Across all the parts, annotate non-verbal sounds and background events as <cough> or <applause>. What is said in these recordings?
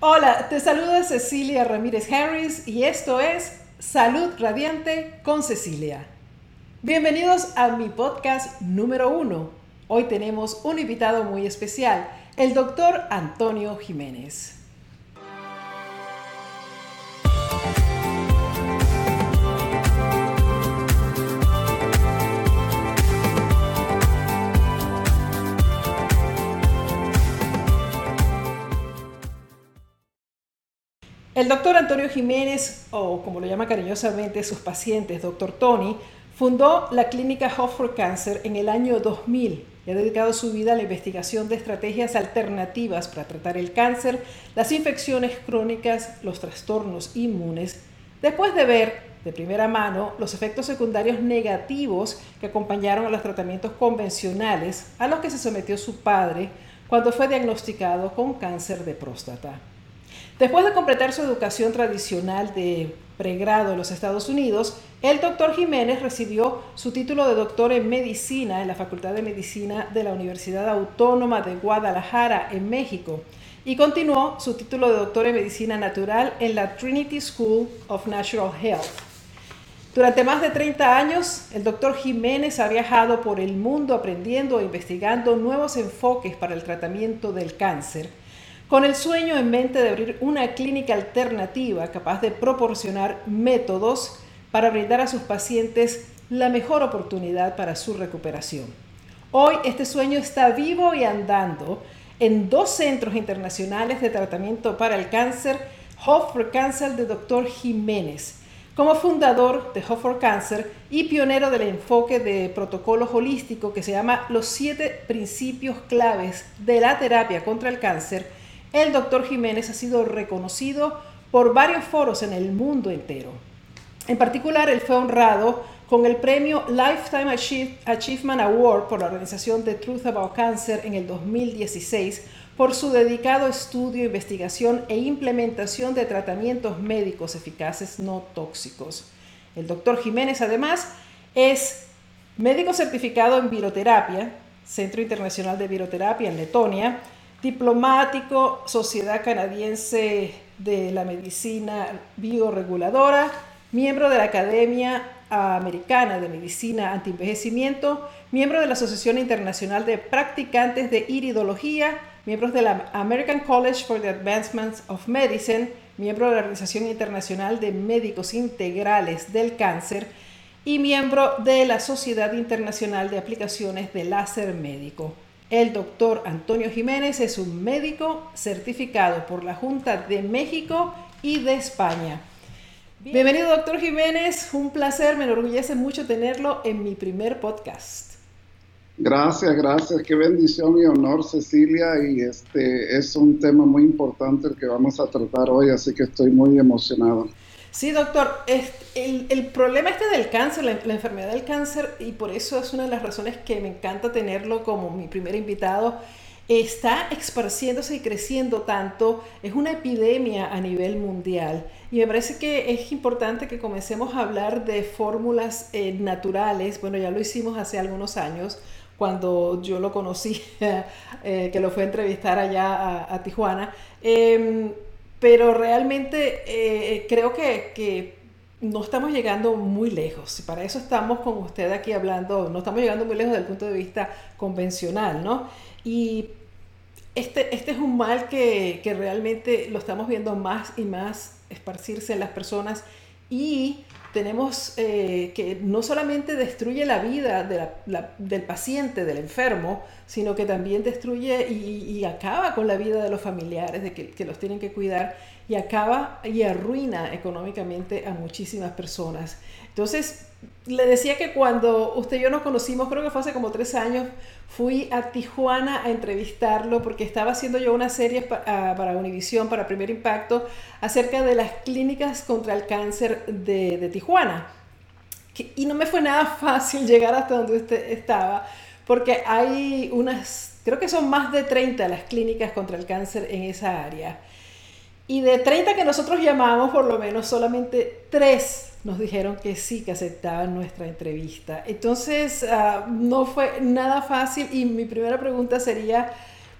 Hola, te saluda Cecilia Ramírez Harris y esto es Salud Radiante con Cecilia. Bienvenidos a mi podcast número uno. Hoy tenemos un invitado muy especial, el doctor Antonio Jiménez. El doctor Antonio Jiménez, o como lo llama cariñosamente sus pacientes, doctor Tony, fundó la clínica Hope for Cancer en el año 2000 y ha dedicado su vida a la investigación de estrategias alternativas para tratar el cáncer, las infecciones crónicas, los trastornos inmunes, después de ver de primera mano los efectos secundarios negativos que acompañaron a los tratamientos convencionales a los que se sometió su padre cuando fue diagnosticado con cáncer de próstata. Después de completar su educación tradicional de pregrado en los Estados Unidos, el doctor Jiménez recibió su título de doctor en medicina en la Facultad de Medicina de la Universidad Autónoma de Guadalajara, en México, y continuó su título de doctor en medicina natural en la Trinity School of Natural Health. Durante más de 30 años, el doctor Jiménez ha viajado por el mundo aprendiendo e investigando nuevos enfoques para el tratamiento del cáncer con el sueño en mente de abrir una clínica alternativa capaz de proporcionar métodos para brindar a sus pacientes la mejor oportunidad para su recuperación. Hoy este sueño está vivo y andando en dos centros internacionales de tratamiento para el cáncer, Hope for Cancer de Dr. Jiménez. Como fundador de Hope for Cancer y pionero del enfoque de protocolo holístico que se llama Los siete principios claves de la terapia contra el cáncer, el doctor Jiménez ha sido reconocido por varios foros en el mundo entero. En particular, él fue honrado con el premio Lifetime Achievement Award por la organización The Truth About Cancer en el 2016 por su dedicado estudio, investigación e implementación de tratamientos médicos eficaces no tóxicos. El doctor Jiménez además es médico certificado en viroterapia, Centro Internacional de Viroterapia en Letonia, diplomático, Sociedad Canadiense de la Medicina Bioreguladora, miembro de la Academia Americana de Medicina Antienvejecimiento, miembro de la Asociación Internacional de Practicantes de Iridología, miembro de la American College for the Advancement of Medicine, miembro de la Organización Internacional de Médicos Integrales del Cáncer y miembro de la Sociedad Internacional de Aplicaciones de Láser Médico. El doctor Antonio Jiménez es un médico certificado por la Junta de México y de España. Bienvenido, doctor Jiménez. Un placer, me enorgullece mucho tenerlo en mi primer podcast. Gracias, gracias. Qué bendición y honor, Cecilia. Y este es un tema muy importante el que vamos a tratar hoy, así que estoy muy emocionado. Sí, doctor. El, problema este del cáncer, la, enfermedad del cáncer, y por eso es una de las razones que me encanta tenerlo como mi primer invitado, está esparciéndose y creciendo tanto, es una epidemia a nivel mundial. Y me parece que es importante que comencemos a hablar de fórmulas eh, naturales. Bueno, ya lo hicimos hace algunos años, cuando yo lo conocí, <laughs> eh, que lo fue a entrevistar allá a, Tijuana. Em, pero realmente eh, creo que, no estamos llegando muy lejos. Y para eso estamos con usted aquí hablando, no estamos llegando muy lejos desde el punto de vista convencional, ¿no? Y este, este es un mal que, que realmente lo estamos viendo más y más esparcirse en las personas y tenemos eh, que no solamente destruye la vida del paciente, del enfermo, sino que también destruye y, acaba con la vida de los familiares, de que, que, los tienen que cuidar, y acaba y arruina económicamente a muchísimas personas. Entonces, le decía que cuando usted y yo nos conocimos, creo que fue hace como tres años, fui a Tijuana a entrevistarlo porque estaba haciendo yo una serie ah, para Univisión, para Primer Impacto, acerca de las clínicas contra el cáncer de, Tijuana. y no me fue nada <laughs> fácil llegar hasta donde usted estaba, porque hay unas, creo que son más de 30 las clínicas contra el cáncer en esa área. Y de 30 que nosotros llamamos, por lo menos solamente 3 nos dijeron que sí, que aceptaban nuestra entrevista. Entonces, ah, no fue nada fácil y mi primera pregunta sería,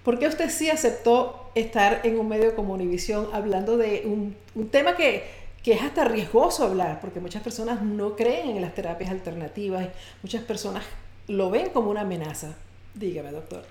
¿Por qué usted sí aceptó estar en un medio como Univisión hablando de un, un tema que, que, es hasta riesgoso hablar? Porque muchas personas no creen en las terapias alternativas, muchas personas lo ven como una amenaza. Dígame, doctor.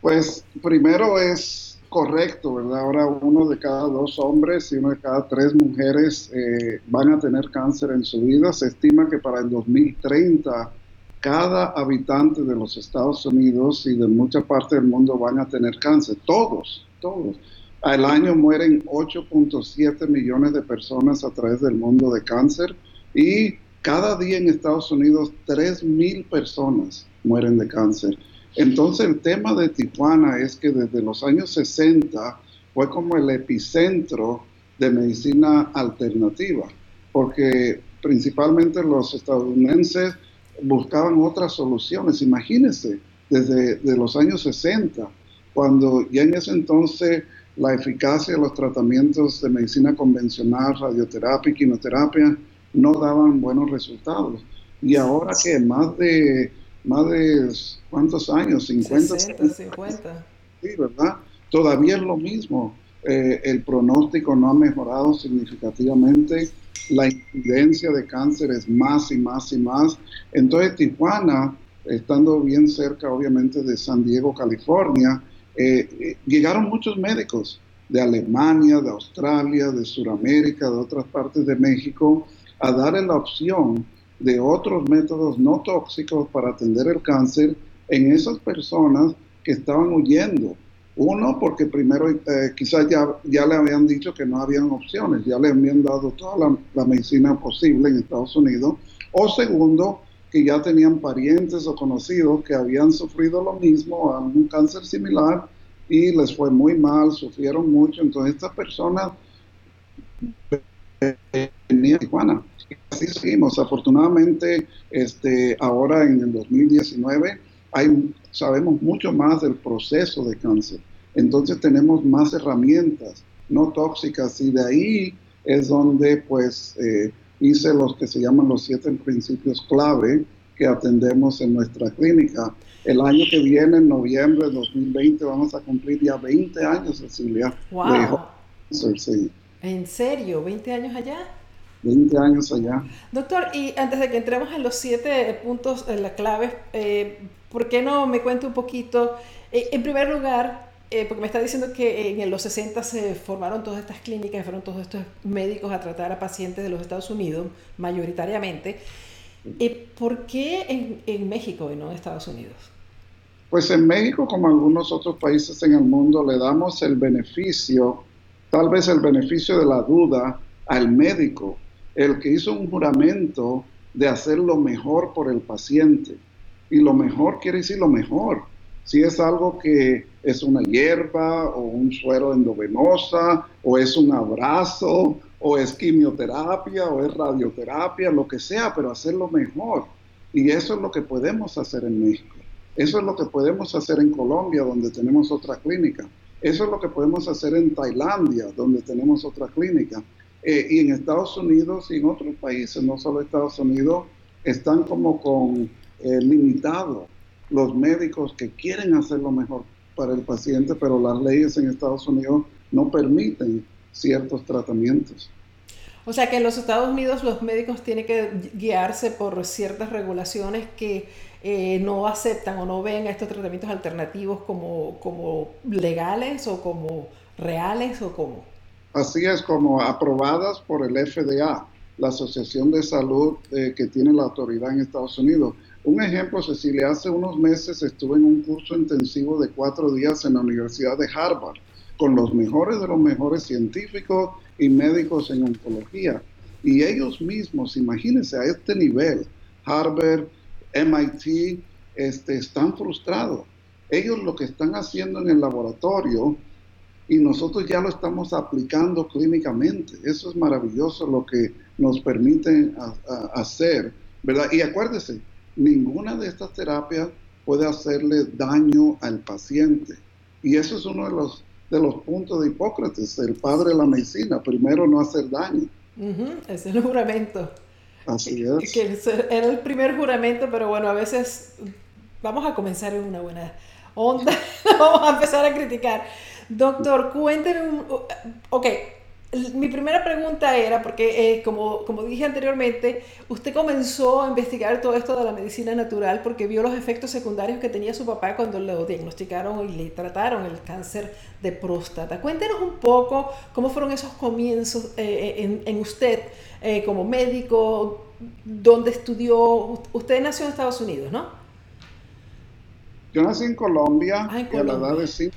Pues primero es correcto, ¿verdad? Ahora uno de cada dos hombres y uno de cada tres mujeres eh, van a tener cáncer en su vida. Se estima que para el 2030 cada habitante de los Estados Unidos y de mucha parte del mundo van a tener cáncer. Todos, todos. Al año mueren 8.7 millones de personas a través del mundo de cáncer y cada día en Estados Unidos 3 mil personas mueren de cáncer. Entonces el tema de Tijuana es que desde los años 60 fue como el epicentro de medicina alternativa, porque principalmente los estadounidenses buscaban otras soluciones. Imagínense, desde los años 60, cuando ya en ese entonces la eficacia de los tratamientos de medicina convencional, radioterapia y quimioterapia no daban buenos resultados. Y ahora que más de más de cuántos años, 50, 50. Sí, ¿verdad? Todavía es lo mismo. Eh, el pronóstico no ha mejorado significativamente. La incidencia de cáncer es más y más y más. Entonces, Tijuana, estando bien cerca, obviamente, de San Diego, California, eh, eh, llegaron muchos médicos de Alemania, de Australia, de Sudamérica, de otras partes de México, a darle la opción de otros métodos no tóxicos para atender el cáncer en esas personas que estaban huyendo. Uno, porque primero eh, quizás ya, ya le habían dicho que no habían opciones, ya le habían dado toda la, medicina posible en Estados Unidos. O segundo, que ya tenían parientes o conocidos que habían sufrido lo mismo, un cáncer similar, y les fue muy mal, sufrieron mucho. Entonces estas personas venían a Tijuana así seguimos. Afortunadamente, este, ahora en el 2019 hay, sabemos mucho más del proceso de cáncer. Entonces tenemos más herramientas no tóxicas y de ahí es donde pues eh, hice los que se llaman los siete principios clave que atendemos en nuestra clínica. El año que viene, en noviembre de 2020, vamos a cumplir ya 20 años, Cecilia. ¡Wow! ¿En serio? ¿20 años allá? 20 años allá. Doctor, y antes de que entremos en los siete puntos, en la clave, eh, ¿por qué no me cuente un poquito? Eh, en primer lugar, eh, porque me está diciendo que en los 60 se formaron todas estas clínicas, fueron todos estos médicos a tratar a pacientes de los Estados Unidos, mayoritariamente. ¿Por qué en, en México y no en Estados Unidos? Pues en México, como en algunos otros países en el mundo, le damos el beneficio, tal vez el beneficio de la duda al médico el que hizo un juramento de hacer lo mejor por el paciente. Y lo mejor quiere decir lo mejor. Si es algo que es una hierba o un suero endovenosa o es un abrazo o es quimioterapia o es radioterapia, lo que sea, pero hacerlo mejor. Y eso es lo que podemos hacer en México. Eso es lo que podemos hacer en Colombia, donde tenemos otra clínica. Eso es lo que podemos hacer en Tailandia, donde tenemos otra clínica. Eh, y en Estados Unidos y en otros países, no solo Estados Unidos, están como con eh, limitados los médicos que quieren hacer lo mejor para el paciente, pero las leyes en Estados Unidos no permiten ciertos tratamientos. O sea que en los Estados Unidos los médicos tienen que guiarse por ciertas regulaciones que eh, no aceptan o no ven a estos tratamientos alternativos como, como legales o como reales o como así es como aprobadas por el FDA, la Asociación de Salud eh, que tiene la autoridad en Estados Unidos. Un ejemplo, Cecilia, hace unos meses estuve en un curso intensivo de cuatro días en la Universidad de Harvard con los mejores de los mejores científicos y médicos en oncología. Y ellos mismos, imagínense a este nivel, Harvard, MIT, este, están frustrados. Ellos lo que están haciendo en el laboratorio y nosotros ya lo estamos aplicando clínicamente. Eso es maravilloso lo que nos permiten hacer, ¿verdad? Y acuérdese, ninguna de estas terapias puede hacerle daño al paciente. Y eso es uno de los, de los puntos de Hipócrates, el padre de la medicina, primero no hacer daño. es el juramento. Así es. Que era el primer juramento, pero bueno, a veces vamos a comenzar en una buena onda, <laughs> vamos a empezar a criticar. Doctor, cuénteme, ok, mi primera pregunta era, porque eh, como, como dije anteriormente, usted comenzó a investigar todo esto de la medicina natural porque vio los efectos secundarios que tenía su papá cuando lo diagnosticaron y le trataron el cáncer de próstata. Cuéntenos un poco cómo fueron esos comienzos eh, eh, en, en, usted como médico, dónde estudió. Usted nació en Estados Unidos, ¿no? Yo nací en Colombia, ah, en Colombia. a la edad de 5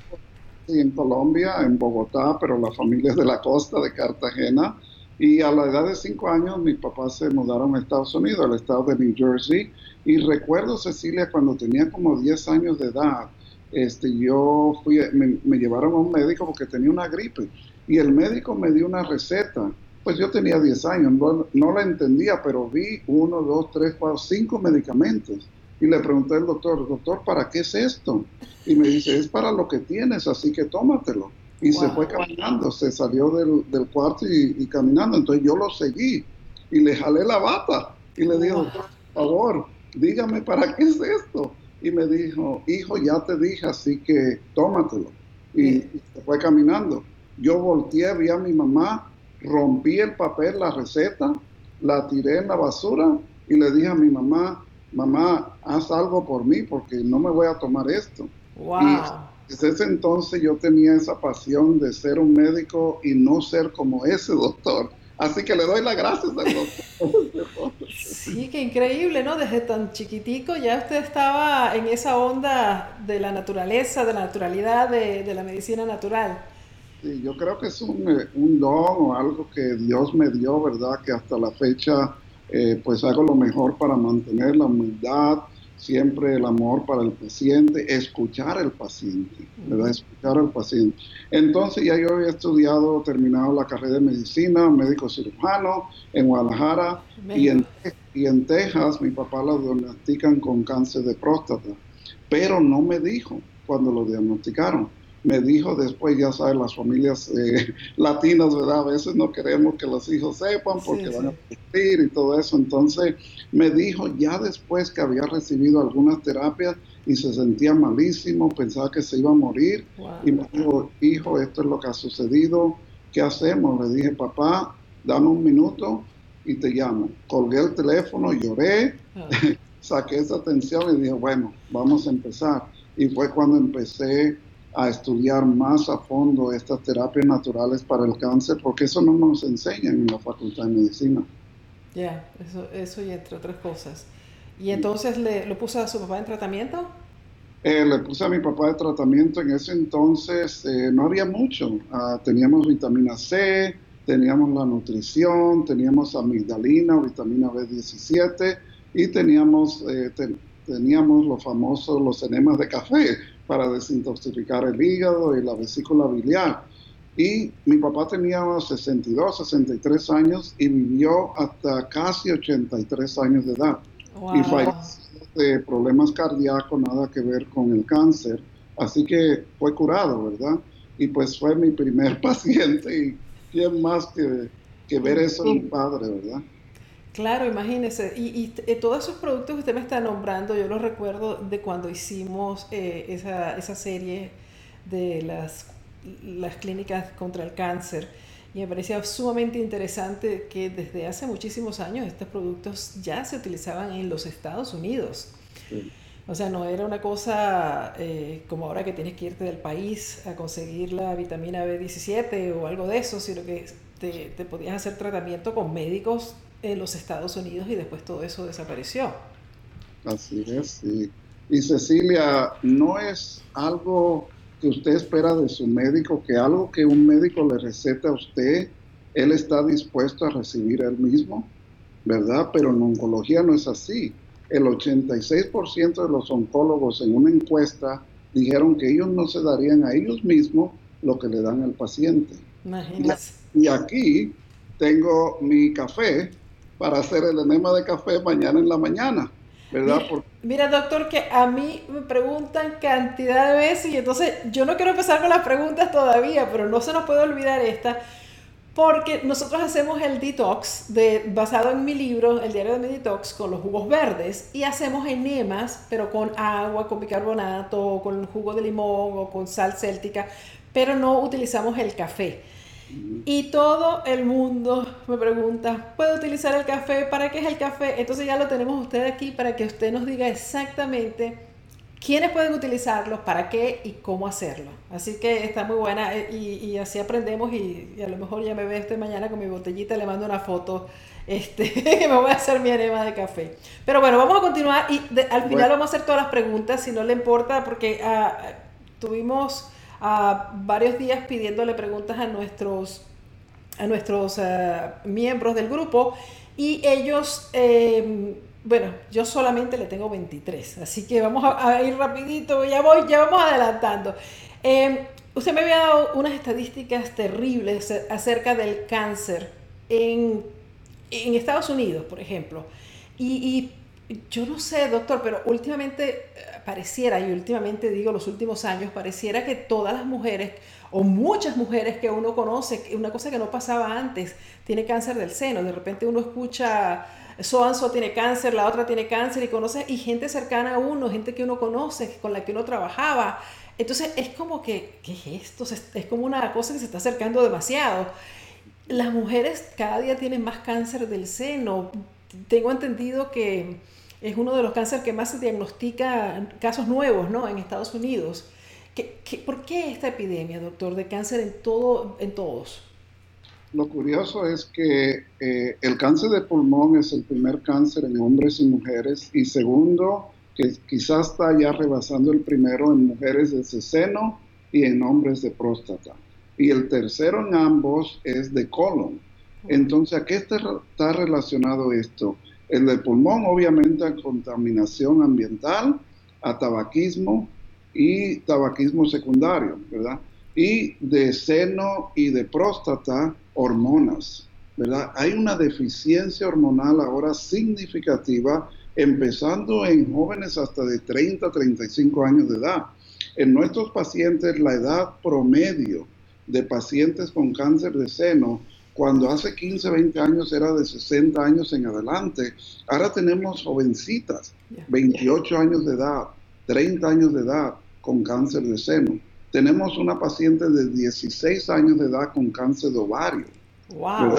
en Colombia, en Bogotá, pero la familia es de la costa, de Cartagena. Y a la edad de cinco años mis papás se mudaron a Estados Unidos, al estado de New Jersey. Y recuerdo, Cecilia, cuando tenía como 10 años de edad, este, yo fui, me, llevaron a un médico porque tenía una gripe. Y el médico me dio una receta. Pues yo tenía 10 años, no, no la entendía, pero vi uno, dos, tres, cuatro, cinco medicamentos. Y le pregunté al doctor, doctor, ¿para qué es esto? Y me dice, es para lo que tienes, así que tómatelo. Y se fue caminando, se salió del, cuarto y, caminando. Entonces yo lo seguí y le jalé la bata y le dije, doctor, por favor, dígame, ¿para qué es esto? Y me dijo, hijo, ya te dije, así que tómatelo. Y, y se fue caminando. Yo volteé, vi a mi mamá, rompí el papel, la receta, la tiré en la basura y le dije a mi mamá, mamá, haz algo por mí porque no me voy a tomar esto. Y desde ese entonces yo tenía esa pasión de ser un médico y no ser como ese doctor. Así que le doy las gracias al doctor. sí, qué increíble, ¿no? Desde tan chiquitico ya usted estaba en esa onda de la naturaleza, de la naturalidad, de, la medicina natural. Sí, yo creo que es un, eh, un don o algo que Dios me dio, ¿verdad? Que hasta la fecha eh, pues hago lo mejor para mantener la humildad, siempre el amor para el paciente, escuchar al paciente, ¿verdad? Escuchar al paciente. Entonces ya yo había estudiado, terminado la carrera de medicina, médico cirujano en Guadalajara y en, y en Texas mi papá lo diagnostican con cáncer de próstata, pero no me dijo cuando lo diagnosticaron me dijo después, ya sabes, las familias eh, <laughs> latinas, ¿verdad? A veces no queremos que los hijos sepan porque van a sufrir y todo eso. Entonces me dijo ya después que había recibido algunas terapias y se sentía malísimo, pensaba que se iba a morir. Y me dijo, hijo, esto es lo que ha sucedido, ¿qué hacemos? Le dije, papá, dame un minuto y te llamo. Colgué el teléfono, lloré, ah. <laughs> saqué esa atención y dije, bueno, vamos a empezar. Y fue cuando empecé a estudiar más a fondo estas terapias naturales para el cáncer, porque eso no nos enseñan en la Facultad de Medicina. Ya, eso, eso y entre otras cosas. ¿Y entonces le, lo puso a su papá en tratamiento? Eh, le puse a mi papá de tratamiento. En ese entonces eh, no había mucho. Ah, teníamos vitamina C, teníamos la nutrición, teníamos amigdalina, vitamina B17 y teníamos, eh, teníamos los famosos, los enemas de café para desintoxicar el hígado y la vesícula biliar. Y mi papá tenía 62, 63 años y vivió hasta casi 83 años de edad. Y falleció de problemas cardíacos, nada que ver con el cáncer. Así que fue curado, ¿verdad? Y pues fue mi primer <laughs> paciente y quién más que, que ver eso en un padre, ¿verdad? Claro, imagínese. Y, y, todos esos productos que usted me está nombrando, yo los recuerdo de cuando hicimos eh, esa, esa, serie de las, las clínicas contra el cáncer. Y me parecía sumamente interesante que desde hace muchísimos años estos productos ya se utilizaban en los Estados Unidos. O sea, no era una cosa eh, como ahora que tienes que irte del país a conseguir la vitamina B17 o algo de eso, sino que te, te podías hacer tratamiento con médicos en los Estados Unidos y después todo eso desapareció. Así es, sí. Y Cecilia, ¿no es algo que usted espera de su médico, que algo que un médico le receta a usted, él está dispuesto a recibir él mismo? ¿Verdad? Pero en oncología no es así. El 86% de los oncólogos en una encuesta dijeron que ellos no se darían a ellos mismos lo que le dan al paciente. Imagínese. Y aquí tengo mi café para hacer el enema de café mañana en la mañana, ¿verdad? Mira, doctor, que a mí me preguntan cantidad de veces y entonces yo no quiero empezar con las preguntas todavía, pero no se nos puede olvidar esta. Porque nosotros hacemos el detox de, basado en mi libro, el diario de mi detox, con los jugos verdes y hacemos enemas, pero con agua, con bicarbonato, con jugo de limón o con sal céltica, pero no utilizamos el café. Y todo el mundo me pregunta, ¿puedo utilizar el café? ¿Para qué es el café? Entonces ya lo tenemos usted aquí para que usted nos diga exactamente quiénes pueden utilizarlo, para qué y cómo hacerlo. Así que está muy buena eh, y, así aprendemos y, a lo mejor ya me ve este mañana con mi botellita, le mando una foto <laughs> este, que me voy a hacer mi enema de café. Pero bueno, vamos a continuar y al final vamos a hacer todas las preguntas, si no le importa, porque ah, tuvimos ah, varios días pidiéndole preguntas a nuestros, a nuestros ah, miembros del grupo y ellos... Eh, bueno, yo solamente le tengo 23, así que vamos a, ir rapidito, ya voy, ya vamos adelantando. Em, usted me había dado unas estadísticas terribles acerca del cáncer en, Estados Unidos, por ejemplo. Y, yo no sé, doctor, pero últimamente pareciera, y últimamente digo los últimos años, pareciera que todas las mujeres, o muchas mujeres que uno conoce, una cosa que no pasaba antes, tiene cáncer del seno. De repente uno escucha so tiene cáncer, la otra tiene cáncer y conoce, y gente cercana a uno, gente que uno conoce, con la que uno trabajaba. Entonces es como que, ¿qué es esto? Es como una cosa que se está acercando demasiado. Las mujeres cada día tienen más cáncer del seno. Tengo entendido que es uno de los cánceres que más se diagnostica casos nuevos ¿no? en Estados Unidos. ¿Qué, qué, por qué esta epidemia, doctor, de cáncer en, todo, en todos? lo curioso es que eh, el cáncer de pulmón es el primer cáncer en hombres y mujeres y segundo, que quizás está ya rebasando el primero en mujeres de seno y en hombres de próstata. Y el tercero en ambos es de colon. Entonces, ¿a qué está, está relacionado esto? El de pulmón, obviamente, a contaminación ambiental, a tabaquismo y tabaquismo secundario, ¿verdad? Y de seno y de próstata hormonas, ¿verdad? Hay una deficiencia hormonal ahora significativa, empezando en jóvenes hasta de 30, 35 años de edad. En nuestros pacientes, la edad promedio de pacientes con cáncer de seno, cuando hace 15, 20 años era de 60 años en adelante, ahora tenemos jovencitas, 28 años de edad, 30 años de edad con cáncer de seno. Tenemos una paciente de 16 años de edad con cáncer de ovario. Wow.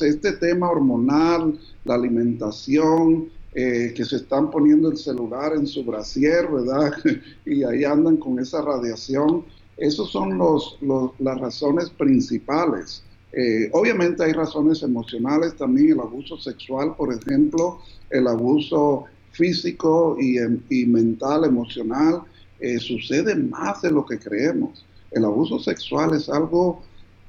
Este tema hormonal, la alimentación, eh, que se están poniendo el celular en su brasier, ¿verdad? <laughs> y ahí andan con esa radiación. Esas son los, las razones principales. Eh, obviamente hay razones emocionales también, el abuso sexual, por ejemplo, el abuso físico y, y mental, emocional, eh, sucede más de lo que creemos. El abuso sexual es algo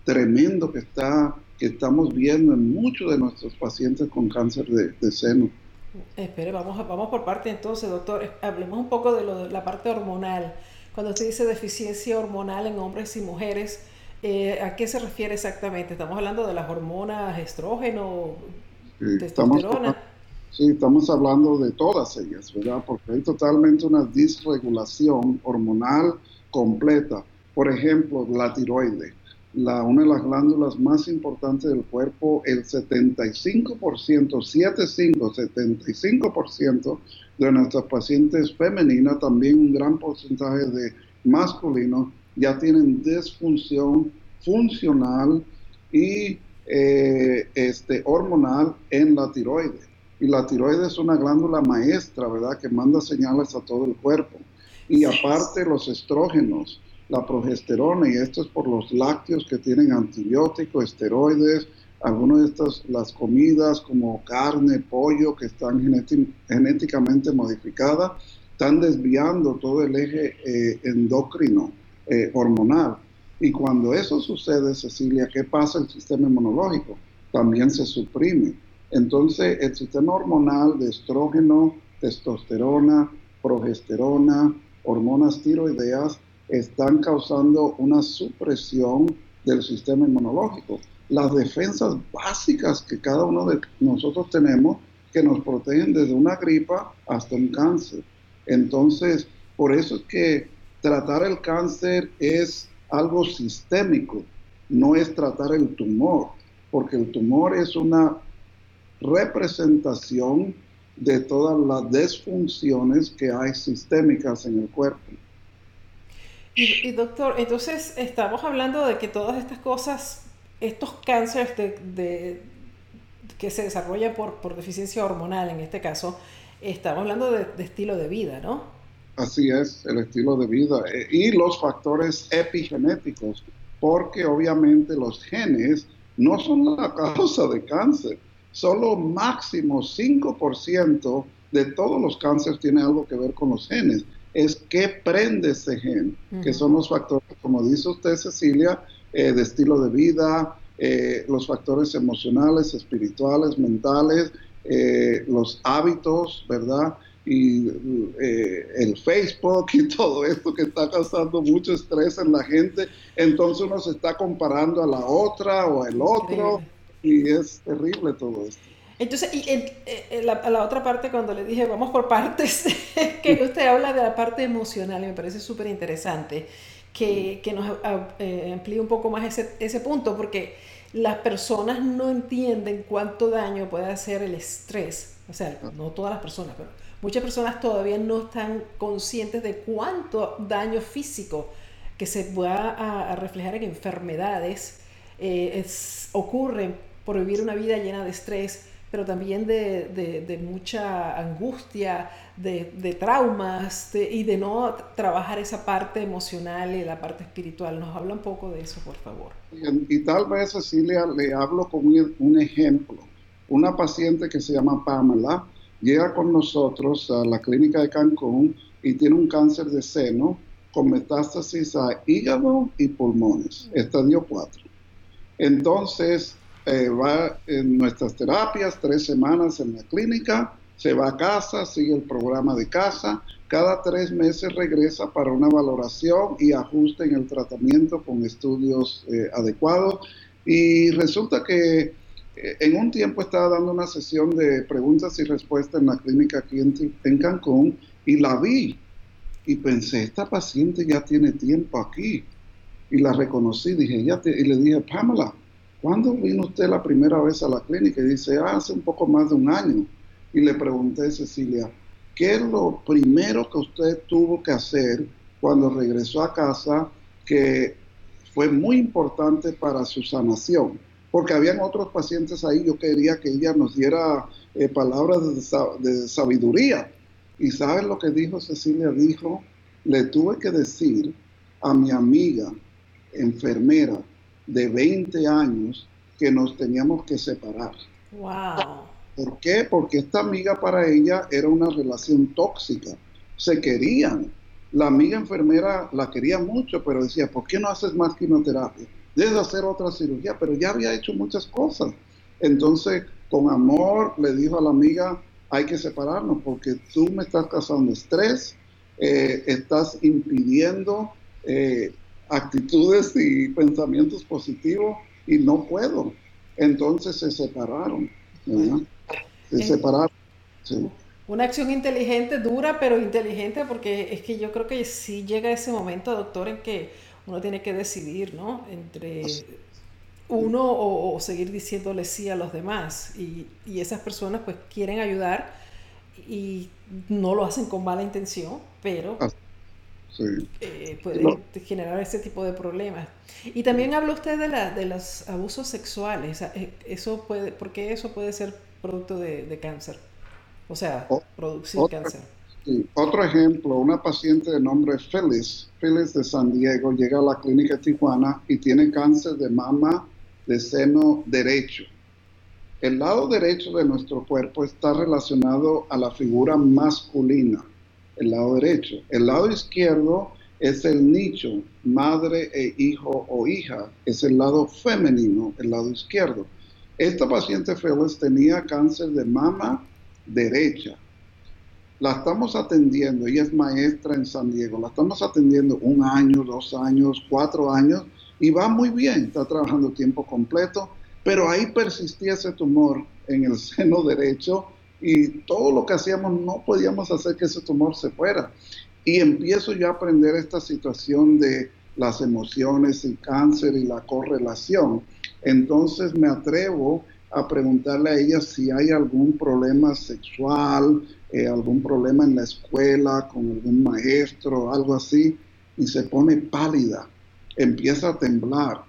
tremendo que, está, que estamos viendo en muchos de nuestros pacientes con cáncer de, seno. Espere, vamos, vamos por parte entonces, doctor. Hablemos un poco de, la parte hormonal. Cuando usted dice deficiencia hormonal en hombres y mujeres, eh, ¿a qué se refiere exactamente? ¿Estamos hablando de las hormonas estrógeno, testosterona? Sí, estamos hablando de todas ellas, ¿verdad? Porque hay totalmente una disregulación hormonal completa. Por ejemplo, la tiroide, la, una de las glándulas más importantes del cuerpo, el 75%, 75, 75% de nuestras pacientes femeninas, también un gran porcentaje de masculinos, ya tienen disfunción funcional y eh, este, hormonal en la tiroides. Y la tiroides es una glándula maestra, ¿verdad? Que manda señales a todo el cuerpo. Y aparte los estrógenos, la progesterona, y esto es por los lácteos que tienen antibióticos, esteroides, algunas de estas, las comidas como carne, pollo, que están genéticamente modificadas, están desviando todo el eje eh, endocrino, eh, hormonal. Y cuando eso sucede, Cecilia, ¿qué pasa el sistema inmunológico? También se suprime. Entonces, el sistema hormonal de estrógeno, testosterona, progesterona, hormonas tiroideas, están causando una supresión del sistema inmunológico. Las defensas básicas que cada uno de nosotros tenemos que nos protegen desde una gripa hasta un cáncer. Entonces, por eso es que tratar el cáncer es algo sistémico, no es tratar el tumor porque el tumor es una representación de todas las desfunciones que hay sistémicas en el cuerpo. Y, doctor, entonces estamos hablando de que todas estas cosas, estos cánceres de, que se desarrollan por, por, deficiencia hormonal en este caso, estamos hablando de, de estilo de vida, ¿no? Así es, el estilo de vida eh, y los factores epigenéticos, porque obviamente los genes no son la causa de cáncer solo máximo 5% de todos los cánceres tiene algo que ver con los genes. Es que prende ese gen, que son los factores, como dice usted Cecilia, eh, de estilo de vida, eh, los factores emocionales, espirituales, mentales, eh, los hábitos, ¿verdad? Y el Facebook y <laughs> todo esto que está causando mucho estrés en la gente. Entonces uno se está comparando a la otra o al otro y es terrible todo esto. Entonces, y en, la, la, otra parte, cuando le dije vamos por partes, <laughs> que usted habla de la parte emocional y me parece súper interesante que, que, nos eh, amplíe un poco más ese, ese punto, porque las personas no entienden cuánto daño puede hacer el estrés. O sea, no todas las personas, pero muchas personas todavía no están conscientes de cuánto daño físico que se va a, a reflejar en enfermedades eh, ocurre por vivir una vida llena de estrés, pero también de, mucha angustia, de, traumas y de no trabajar esa parte emocional y la parte espiritual. ¿Nos habla un poco de eso, por favor? Y, tal vez, Cecilia, le hablo con un ejemplo. Una paciente que se llama Pamela llega con nosotros a la clínica de Cancún y tiene un cáncer de seno con metástasis a hígado y pulmones, estadio 4. Entonces, eh, va en nuestras terapias, tres semanas en la clínica, se va a casa, sigue el programa de casa, cada tres meses regresa para una valoración y ajuste en el tratamiento con estudios eh, adecuados. Y resulta que en un tiempo estaba dando una sesión de preguntas y respuestas en la clínica aquí en, Cancún y la vi y pensé, esta paciente ya tiene tiempo aquí. Y la reconocí, dije, ya y le dije, Pamela, ¿cuándo vino usted la primera vez a la clínica? Y dice, hace un poco más de un año. Y le pregunté, Cecilia, ¿qué es lo primero que usted tuvo que hacer cuando regresó a casa que fue muy importante para su sanación? Porque habían otros pacientes ahí, yo quería que ella nos diera eh, palabras de, de sabiduría. ¿Y sabes lo que dijo Cecilia? Dijo, le tuve que decir a mi amiga enfermera de 20 años que nos teníamos que separar. Wow. ¿Por qué? Porque esta amiga para ella era una relación tóxica. Se querían. La amiga enfermera la quería mucho, pero decía, ¿por qué no haces más quimioterapia? Debes hacer otra cirugía, pero ya había hecho muchas cosas. Entonces, con amor, le dijo a la amiga, hay que separarnos porque tú me estás causando estrés, eh, estás impidiendo eh, actitudes y pensamientos positivos y no puedo. Entonces se separaron. Se separaron. Una acción inteligente, dura, pero inteligente, porque es que yo creo que sí llega ese momento, doctor, en que uno tiene que decidir, ¿no? Entre uno o, seguir diciéndole sí a los demás. Y, y esas personas pues quieren ayudar y no lo hacen con mala intención, pero eh, puede generar ese tipo de problemas. Y también habló usted de, la, de los abusos sexuales. Eh, eso puede, ¿Por qué eso puede ser producto de, cáncer? O sea, producir cáncer. Otro ejemplo, una paciente de nombre Phyllis, Phyllis de San Diego, llega a la clínica Tijuana y tiene cáncer de mama de seno derecho. El lado derecho de nuestro cuerpo está relacionado a la figura masculina el lado derecho. El lado izquierdo es el nicho, madre e hijo o hija, es el lado femenino, el lado izquierdo. Esta paciente Félix tenía cáncer de mama derecha. La estamos atendiendo, ella es maestra en San Diego, la estamos atendiendo un año, dos años, cuatro años y va muy bien, está trabajando tiempo completo, pero ahí persistía ese tumor en el <laughs> seno derecho y todo lo que hacíamos no podíamos hacer que ese tumor se fuera. Y empiezo yo a aprender esta situación de las emociones y cáncer y la correlación. Entonces me atrevo a preguntarle a ella si hay algún problema sexual, eh, algún problema en la escuela con algún maestro, algo así, y se pone pálida, empieza a temblar.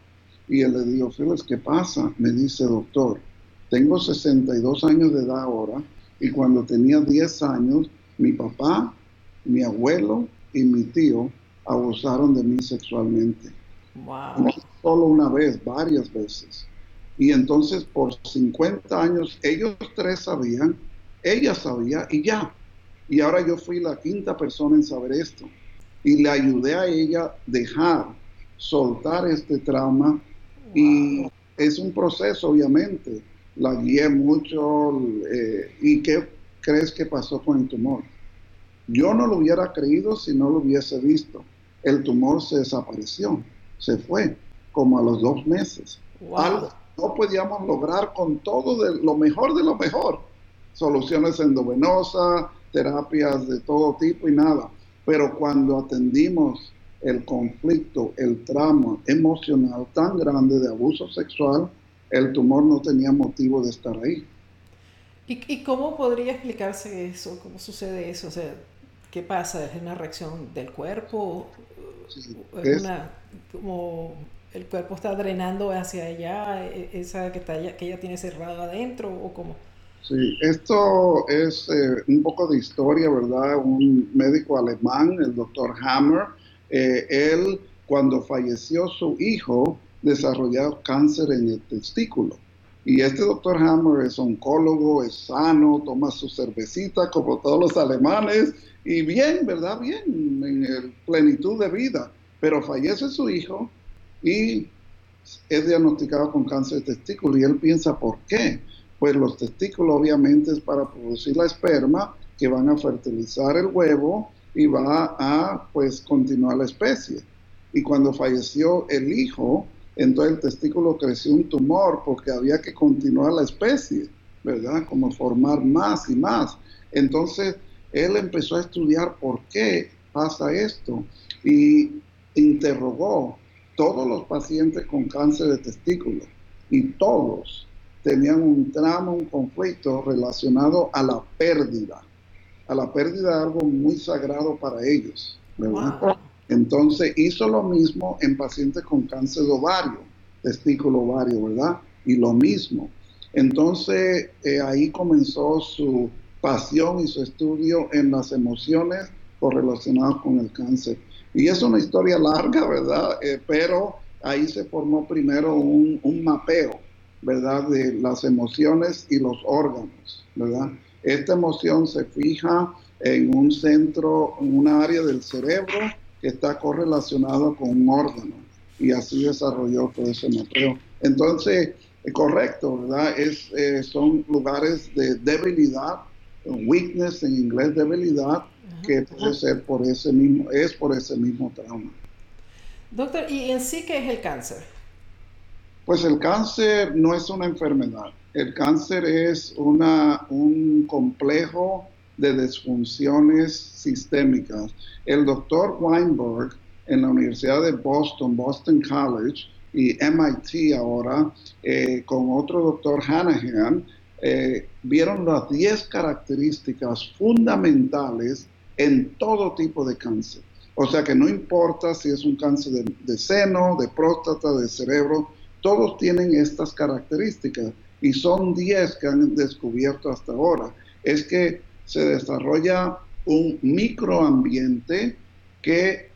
Y él le digo, Félix, ¿qué pasa? Me dice, doctor, tengo 62 años de edad ahora y cuando tenía 10 años, mi papá, mi abuelo y mi tío abusaron de mí sexualmente. Wow. No solo una vez, varias veces. Y entonces por 50 años ellos tres sabían, ella sabía y ya. Y ahora yo fui la quinta persona en saber esto. Y le ayudé a ella dejar, soltar este trauma. Y es un proceso, obviamente. La guié mucho. Eh, ¿Y qué crees que pasó con el tumor? Yo no lo hubiera creído si no lo hubiese visto. El tumor se desapareció, se fue, como a los dos meses. Algo no podíamos lograr con todo de lo mejor de lo mejor. Soluciones endovenosas, terapias de todo tipo y nada. Pero cuando atendimos el conflicto, el trauma emocional tan grande de abuso sexual, el tumor no tenía motivo de estar ahí. ¿Y, cómo podría explicarse eso? ¿Cómo sucede eso? O sea, ¿qué pasa? ¿Es una reacción del cuerpo? ¿Es, una, como el cuerpo está drenando hacia allá, e, esa que, está, que ella tiene cerrado adentro o cómo? Sí, esto es eh, un poco de historia, ¿verdad? Un médico alemán, el doctor Hammer, eh, él cuando falleció su hijo desarrolló cáncer en el testículo. Y este doctor Hammer es oncólogo, es sano, toma su cervecita como todos los alemanes y bien, ¿verdad? Bien, en plenitud de vida. Pero fallece su hijo y es diagnosticado con cáncer de testículo y él piensa, ¿por qué? Pues los testículos obviamente es para producir la esperma que van a fertilizar el huevo y va a pues continuar la especie. Y cuando falleció el hijo, entonces el testículo creció un tumor porque había que continuar la especie, ¿verdad? Como formar más y más. Entonces él empezó a estudiar por qué pasa esto y interrogó todos los pacientes con cáncer de testículo y todos tenían un tramo, un conflicto relacionado a la pérdida, a la pérdida de algo muy sagrado para ellos. Entonces hizo lo mismo en pacientes con cáncer de ovario, testículo ovario, ¿verdad? Y lo mismo. Entonces eh, ahí comenzó su pasión y su estudio en las emociones correlacionadas con el cáncer. Y es una historia larga, ¿verdad? Eh, pero ahí se formó primero un, mapeo, ¿verdad? De las emociones y los órganos, ¿verdad? Esta emoción se fija en un centro, en una área del cerebro que está correlacionado con un órgano. Y así desarrolló todo ese mapeo. Entonces, eh, correcto, ¿verdad? Es, eh, son lugares de debilidad, weakness en inglés, debilidad, que puede ser por ese mismo, es por ese mismo trauma. Doctor, ¿y en sí qué es el cáncer? Pues el cáncer no es una enfermedad. El cáncer es una, un complejo de disfunciones sistémicas. El doctor Weinberg en la Universidad de Boston, Boston College y MIT ahora, eh, con otro doctor Hanahan, eh, vieron las 10 características fundamentales en todo tipo de cáncer. O sea que no importa si es un cáncer de, seno, de próstata, de cerebro, todos tienen estas características y son 10 que han descubierto hasta ahora. Es que se desarrolla un microambiente que,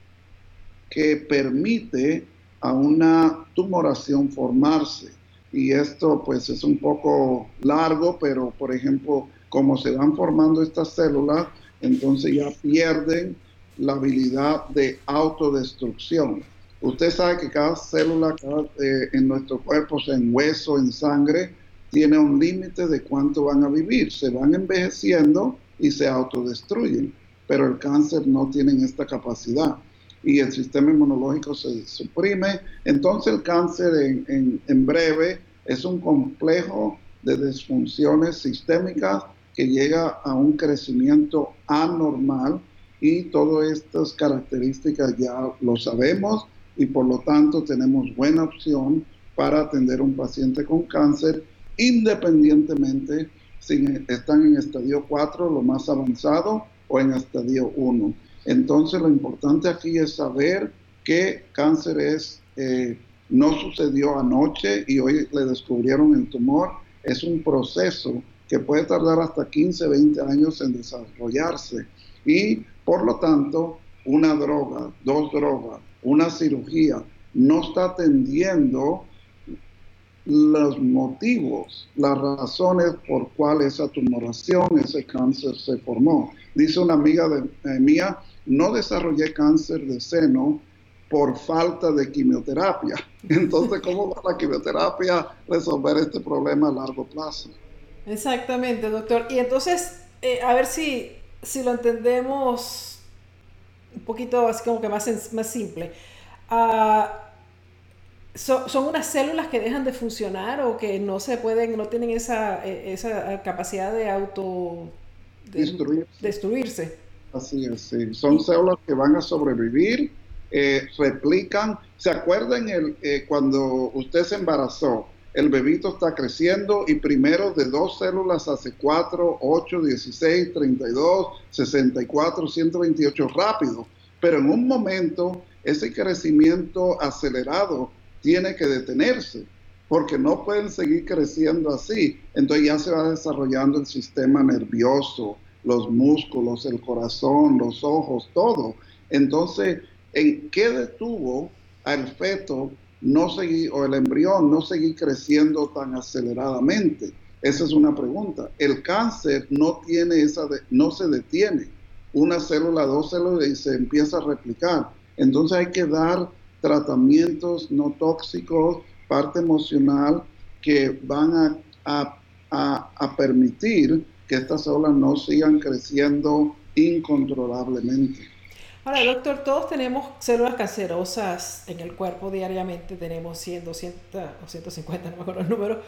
que permite a una tumoración formarse. Y esto pues es un poco largo, pero por ejemplo, como se van formando estas células, entonces ya pierden la habilidad de autodestrucción. Usted sabe que cada célula eh, en nuestro cuerpo, en hueso, en sangre, tiene un límite de cuánto van a vivir. Se van envejeciendo y se autodestruyen, pero el cáncer no tiene esta capacidad y el sistema inmunológico se suprime. Entonces el cáncer en, en breve es un complejo de disfunciones sistémicas que llega a un crecimiento anormal y todas estas características ya lo sabemos y por lo tanto tenemos buena opción para atender a un paciente con cáncer independientemente si están en estadio 4, lo más avanzado, o en estadio 1. Entonces lo importante aquí es saber que cáncer es, eh, no sucedió anoche y hoy le descubrieron el tumor, es un proceso que puede tardar hasta 15, 20 años en desarrollarse y por lo tanto una droga, dos drogas, una cirugía no está atendiendo los motivos, las razones por cuales esa tumoración, ese cáncer se formó. Dice una amiga eh, mía, no desarrollé cáncer de seno por falta de quimioterapia. <laughs> Entonces, ¿cómo va la quimioterapia resolver este problema a largo plazo? Exactamente, doctor. Y entonces, eh, a ver si, si lo entendemos un poquito así como que más, más simple. Ah, ¿Son unas células que dejan de funcionar o que no se pueden, no tienen esa, e, esa capacidad de auto destruirse? Así es, sí. Son células que van a sobrevivir, eh, replican. ¿Se acuerdan el, eh, cuando usted se embarazó? El bebito está creciendo y primero de dos células hace 4, 8, 16, 32, 64, 128, rápido. Pero en un momento ese crecimiento acelerado tiene que detenerse, porque no pueden seguir creciendo así. Entonces ya se va desarrollando el sistema nervioso, los músculos, el corazón, los ojos, todo. Entonces, ¿en qué detuvo al feto no seguir, o el embrión no seguir creciendo tan aceleradamente? Esa es una pregunta. El cáncer no tiene esa, no se detiene. Una célula, dos células y se empieza a replicar. Entonces hay que dar tratamientos no tóxicos, parte emocional, que van a, a, permitir que estas células no sigan creciendo incontrolablemente. Ahora, doctor, todos tenemos células cancerosas en el cuerpo diariamente, tenemos 100, 200 o 150, no me acuerdo el número,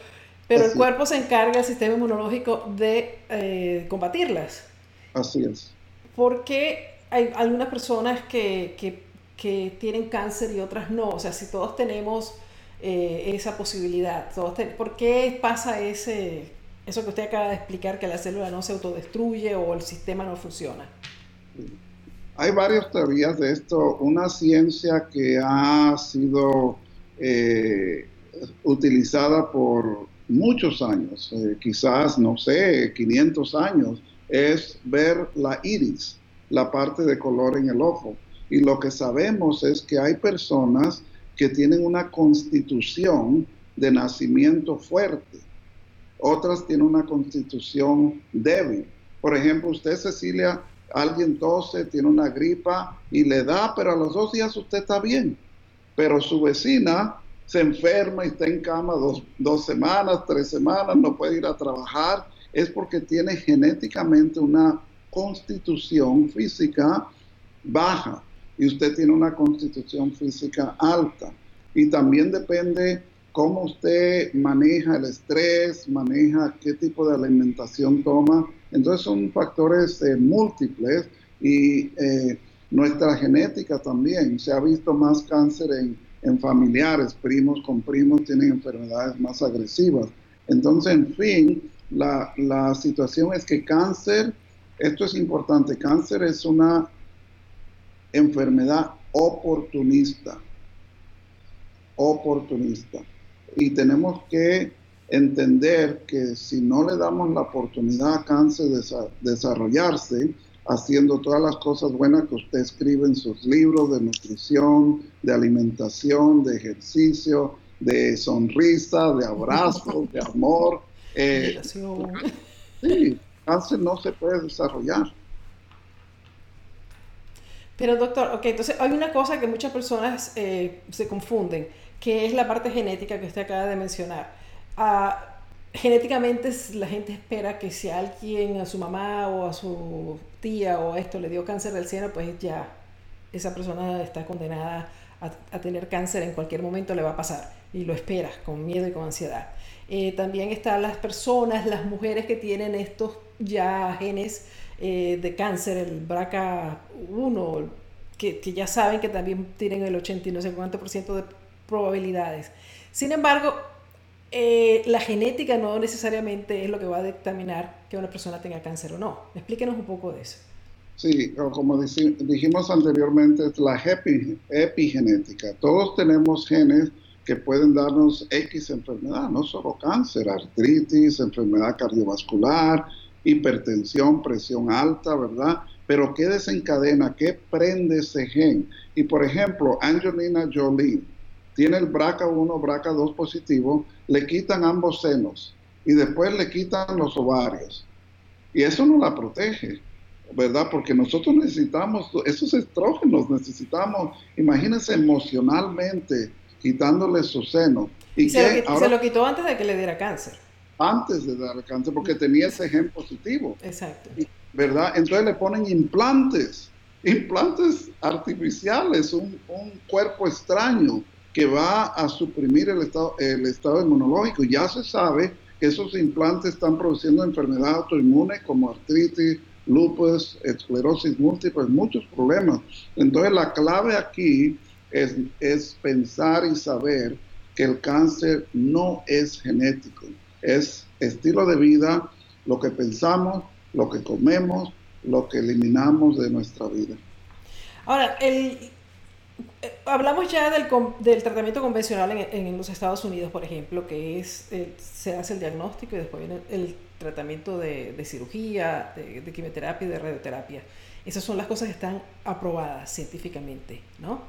pero el cuerpo se encarga, el sistema inmunológico, de eh, combatirlas. Así es. ¿Por qué hay algunas personas que, que que tienen cáncer y otras no. O sea, si todos tenemos eh, esa posibilidad, todos ¿por qué pasa ese, eso que usted acaba de explicar, que la célula no se autodestruye o el sistema no funciona? Hay varias teorías de esto. Una ciencia que ha sido eh, utilizada por muchos años, eh, quizás, no sé, 500 años, es ver la iris, la parte de color en el ojo. Y lo que sabemos es que hay personas que tienen una constitución de nacimiento fuerte. Otras tienen una constitución débil. Por ejemplo, usted, Cecilia, alguien tose, tiene una gripa y le da, pero a los dos días usted está bien. Pero su vecina se enferma y está en cama dos, dos semanas, tres semanas, no puede ir a trabajar. Es porque tiene genéticamente una constitución física baja y usted tiene una constitución física alta. Y también depende cómo usted maneja el estrés, maneja qué tipo de alimentación toma. Entonces son factores eh, múltiples y eh, nuestra genética también. Se ha visto más cáncer en, familiares, primos con primos tienen enfermedades más agresivas. Entonces, en fin, la, la situación es que cáncer, esto es importante, cáncer es una enfermedad oportunista, oportunista. Y tenemos que entender que si no le damos la oportunidad a cáncer de desarrollarse, haciendo todas las cosas buenas que usted escribe en sus libros de nutrición, de alimentación, de ejercicio, de sonrisa, de abrazo, de amor. Eh, sí, cáncer no se puede desarrollar. Pero doctor, ok, entonces hay una cosa que muchas personas eh, se confunden, que es la parte genética que usted acaba de mencionar. Ah, genéticamente la gente espera que si alguien, a su mamá o a su tía o esto le dio cáncer del seno, pues ya esa persona está condenada a, tener cáncer en cualquier momento le va a pasar y lo espera con miedo y con ansiedad. Eh, también están las personas, las mujeres que tienen estos ya genes eh, de cáncer, el BRCA1, que, ya saben que también tienen el 80 y no sé por ciento de probabilidades. Sin embargo, eh, la genética no necesariamente es lo que va a determinar que una persona tenga cáncer o no. Explíquenos un poco de eso. Sí, como dijimos anteriormente, es la epigenética. Todos tenemos genes que pueden darnos X enfermedad, no solo cáncer, artritis, enfermedad cardiovascular, hipertensión, presión alta, ¿verdad? Pero ¿qué desencadena? ¿Qué prende ese gen? Y por ejemplo, Angelina Jolie tiene el BRCA1, BRCA2 positivo, le quitan ambos senos y después le quitan los ovarios. Y eso no la protege, ¿verdad? Porque nosotros necesitamos esos estrógenos, necesitamos, imagínense emocionalmente quitándole su seno. Y se, lo, se lo quitó antes de que le diera cáncer. Antes de darle cáncer, porque tenía ese gen positivo. Exacto. ¿Verdad? Entonces le ponen implantes, implantes artificiales, un, un cuerpo extraño que va a suprimir el estado, el estado inmunológico. Ya se sabe que esos implantes están produciendo enfermedades autoinmunes como artritis, lupus, esclerosis múltiple, muchos problemas. Entonces la clave aquí es, es pensar y saber que el cáncer no es genético, es estilo de vida, lo que pensamos, lo que comemos, lo que eliminamos de nuestra vida. Ahora, el, hablamos ya del, del tratamiento convencional en, en, los Estados Unidos, por ejemplo, que es, se hace el diagnóstico y después viene el tratamiento de, de cirugía, de, de, quimioterapia y de radioterapia. Esas son las cosas que están aprobadas científicamente, ¿no?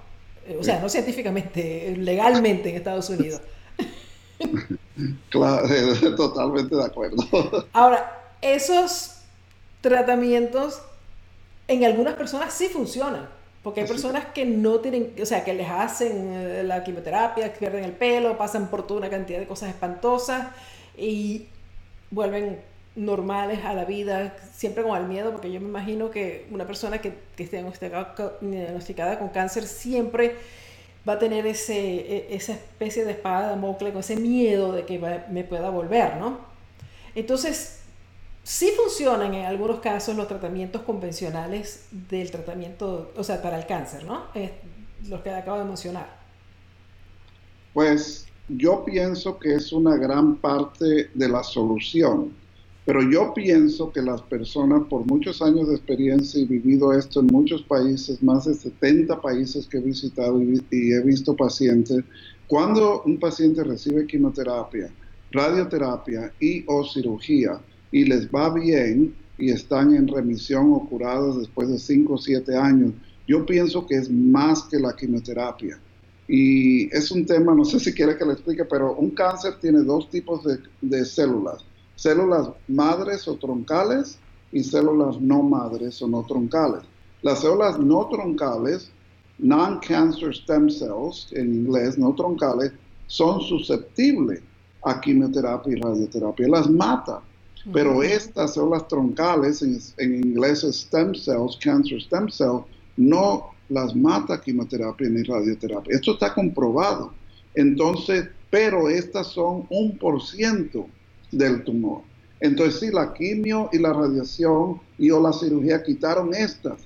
Eh, o sea, no científicamente, legalmente en Estados Unidos. <laughs> Claro, <laughs> totalmente de acuerdo. Ahora, esos tratamientos en algunas personas sí funcionan. Porque hay personas que no tienen, o sea, que les hacen eh, la quimioterapia, que pierden el pelo, pasan por toda una cantidad de cosas espantosas y vuelven normales a la vida, siempre con el miedo, porque yo me imagino que una persona que, que esté diagnosticada, con cáncer siempre va a tener ese, e, esa especie de espada de mocle, con ese miedo de que me pueda volver, ¿no? Entonces, Sí funcionan en algunos casos los tratamientos convencionales del tratamiento, o sea, para el cáncer, ¿no? los que acabo de mencionar. Pues yo pienso que es una gran parte de la solución, pero yo pienso que las personas, por muchos años de experiencia y vivido esto en muchos países, más de 70 países que he visitado y, he visto pacientes, cuando un paciente recibe quimioterapia, radioterapia y o cirugía, y les va bien y están en remisión o curados después de 5 o 7 años, yo pienso que es más que la quimioterapia. Y es un tema, no sé si quiere que le explique, pero un cáncer tiene dos tipos de, de células. Células madres o troncales y células no madres o no troncales. Las células no troncales, non-cancer stem cells en inglés, no troncales, son susceptibles a quimioterapia y radioterapia. Las mata. Pero estas células troncales, en, inglés stem cells, cancer stem cells, no las mata quimioterapia ni radioterapia. Esto está comprobado. Entonces, pero estas son un por ciento del tumor. Entonces, si la quimio y la radiación y o la cirugía quitaron estas,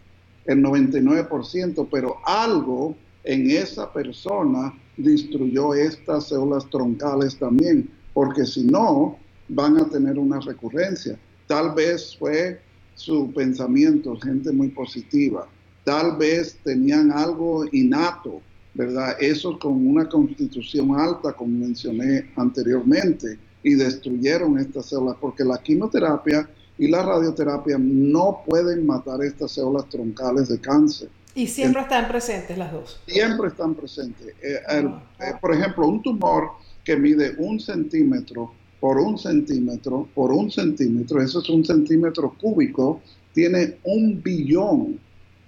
el 99%, pero algo en esa persona destruyó estas células troncales también, porque si no, van a tener una recurrencia. Tal vez fue su pensamiento, gente muy positiva. Tal vez tenían algo innato, ¿verdad? Eso con una constitución alta, como mencioné anteriormente, y destruyeron estas células, porque la quimioterapia y la radioterapia no pueden matar estas células troncales de cáncer. Y siempre están presentes las dos. Siempre están presentes. Eh, ah. eh, por ejemplo, un tumor que mide un centímetro por un centímetro, por un centímetro, eso es un centímetro cúbico, tiene un billón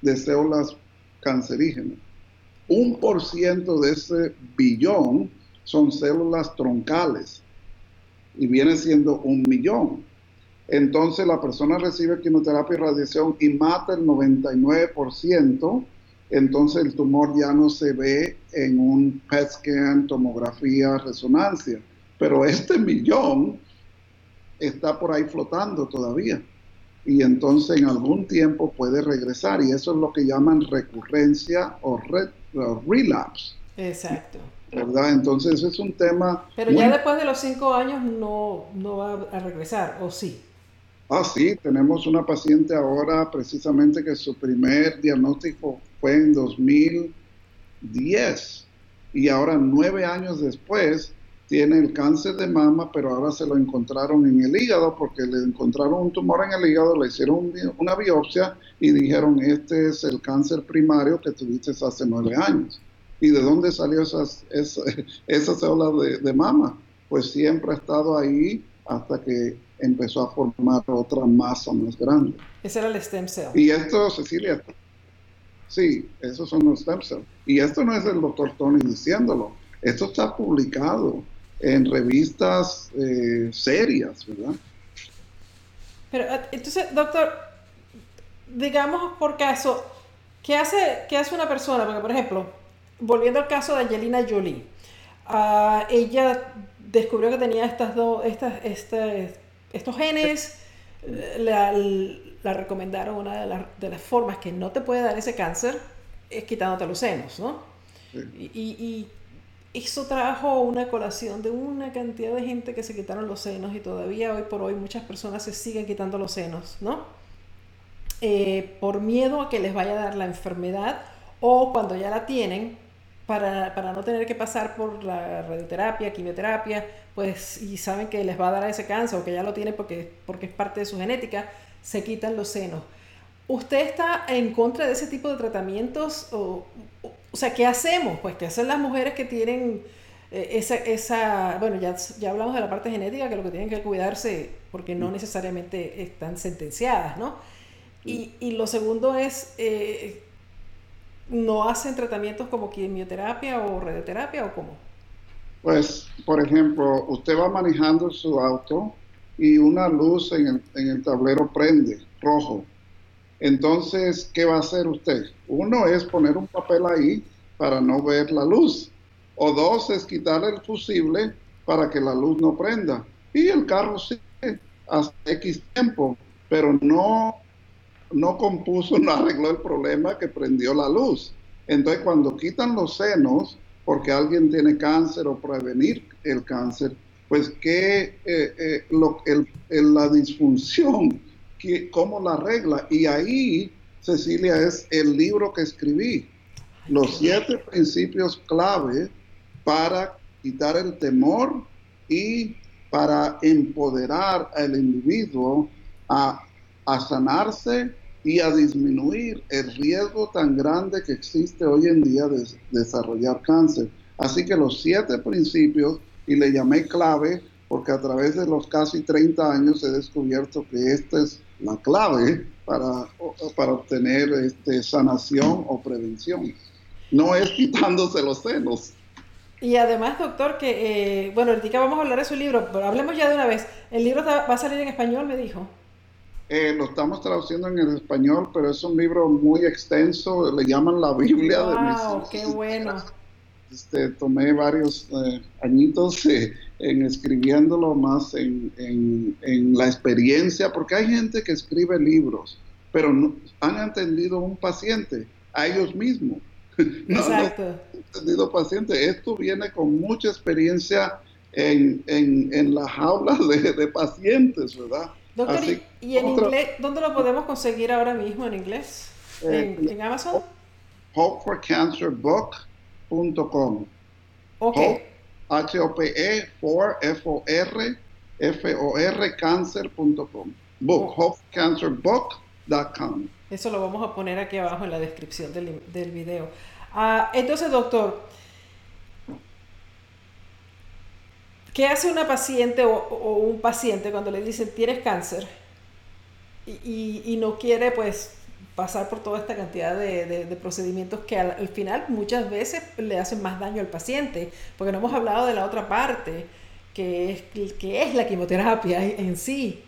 de células cancerígenas. Un por ciento de ese billón son células troncales y viene siendo un millón. Entonces la persona recibe quimioterapia y radiación y mata el 99%, entonces el tumor ya no se ve en un PET tomografía, resonancia pero este millón está por ahí flotando todavía. y entonces en algún tiempo puede regresar y eso es lo que llaman recurrencia o, relapse. Exacto. ¿Verdad? Entonces es un tema... Pero ya después de los cinco años no, no va a regresar, ¿o sí? Ah, sí, tenemos una paciente ahora precisamente que su primer diagnóstico fue en 2010 y ahora nueve años después tiene el cáncer de mama, pero ahora se lo encontraron en el hígado porque le encontraron un tumor en el hígado, le hicieron una biopsia y dijeron, este es el cáncer primario que tuviste hace nueve años. ¿Y de dónde salió esas, esa, <laughs> esa célula de, de mama? Pues siempre ha estado ahí hasta que empezó a formar otra masa más grande. Ese era el stem cell. Y esto, Cecilia, sí, esos son los stem cells. Y esto no es el doctor Tony diciéndolo, esto está publicado en revistas eh, serias, ¿verdad? Pero eh, entonces, doctor, digamos por caso, ¿qué hace, qué hace una persona? Porque, por ejemplo, volviendo al caso de Angelina Jolie, uh, ella descubrió que tenía estas dos, estas, este, estos genes, eh, la, la recomendaron una de, de, las formas que no te puede dar ese cáncer es quitándote los senos, ¿no? Y, y, eso trajo una colación de una cantidad de gente que se quitaron los senos y todavía hoy por hoy muchas personas se siguen quitando los senos, ¿no? Eh, por miedo a que les vaya a dar la enfermedad o cuando ya la tienen, para, para, no tener que pasar por la radioterapia, quimioterapia, pues y saben que les va a dar ese cáncer o que ya lo tienen porque, porque es parte de su genética, se quitan los senos. ¿Usted está en contra de ese tipo de tratamientos? O, o, sea, ¿qué hacemos? Pues, ¿qué hacen las mujeres que tienen eh, esa, esa, bueno, ya, ya hablamos de la parte genética, que lo que tienen que cuidarse, porque no necesariamente están sentenciadas, ¿no? Y, y lo segundo es, eh, no hacen tratamientos como quimioterapia o radioterapia o cómo? Pues, por ejemplo, usted va manejando su auto y una luz en el, en el tablero prende rojo. Entonces, ¿qué va a hacer usted? Uno es poner un papel ahí para no ver la luz. O dos es quitar el fusible para que la luz no prenda. Y el carro sigue hasta X tiempo, pero no no compuso, <laughs> no arregló el problema que prendió la luz. Entonces, cuando quitan los senos, porque alguien tiene cáncer o prevenir el cáncer, pues que eh, eh, lo, la disfunción, que, cómo la arregla. Y ahí, Cecilia, es el libro que escribí, los siete principios clave para quitar el temor y para empoderar al individuo a, a sanarse y a disminuir el riesgo tan grande que existe hoy en día de desarrollar cáncer. Así que los siete principios, y le llamé clave, porque a través de los casi 30 años he descubierto que esta es la clave para, para obtener este, sanación o prevención. No es quitándose los senos. Y además, doctor, que, eh, bueno, ahorita vamos a hablar de su libro, pero hablemos ya de una vez. ¿El libro va a salir en español, me dijo? Eh, lo estamos traduciendo en el español, pero es un libro muy extenso, le llaman la Biblia de mis qué bueno! Este, tomé varios eh, añitos eh, en escribiéndolo más en, en, la experiencia, porque hay gente que escribe libros, pero no, han entendido un paciente, a ellos mismos. <laughs> Exacto. no han entendido paciente. Esto viene con mucha experiencia en, en, la jaula de, de pacientes, ¿verdad? Doctor, ¿y, en inglés dónde lo podemos conseguir ahora mismo en inglés? Eh, ¿En, Amazon? Hopeforcancerbook.com. Ok. H-O-P-E, for, F-O-R, F-O-R, cancer.com. Book, oh. hopecancerbook.com. Eso lo vamos a poner aquí abajo en la descripción del, del video. Ah, entonces, doctor, ¿Qué hace una paciente o, un paciente cuando le dicen tienes cáncer y, no quiere pues pasar por toda esta cantidad de, procedimientos que al, final muchas veces le hacen más daño al paciente? Porque no hemos hablado de la otra parte, que es, que es la quimioterapia en sí.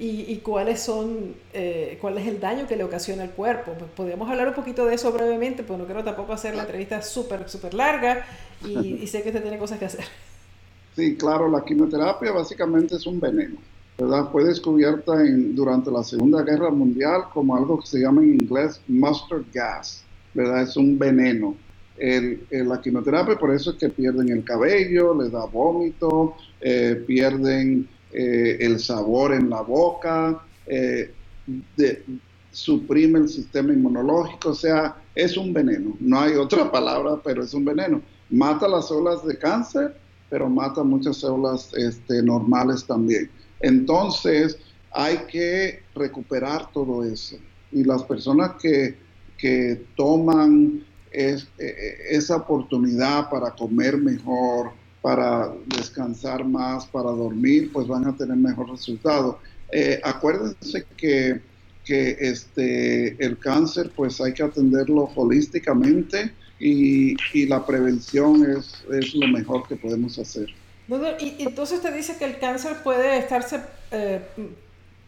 Y, cuáles son, eh, cuál es el daño que le ocasiona al cuerpo. Pues podríamos hablar un poquito de eso brevemente, pues no quiero tampoco hacer la entrevista súper, súper larga y, y sé que usted tiene cosas que hacer. Sí, claro, la quimioterapia básicamente es un veneno. ¿Verdad? Fue descubierta en, durante la Segunda Guerra Mundial como algo que se llama en inglés mustard gas, ¿verdad? Es un veneno. El, la quimioterapia, por eso es que pierden el cabello, les da vómito, eh, pierden eh, el sabor en la boca, eh, suprime el sistema inmunológico, o sea, es un veneno. No hay otra <laughs> palabra, pero es un veneno. Mata las células de cáncer, pero mata muchas células este, normales también. Entonces, hay que recuperar todo eso. Y las personas que, que toman e, e, esa oportunidad para comer mejor, para descansar más, para dormir, pues van a tener mejor resultado. Eh, acuérdense que, que, este, el cáncer pues hay que atenderlo holísticamente y, y la prevención es, es, lo mejor que podemos hacer. Y, entonces te dice que el cáncer puede estarse eh,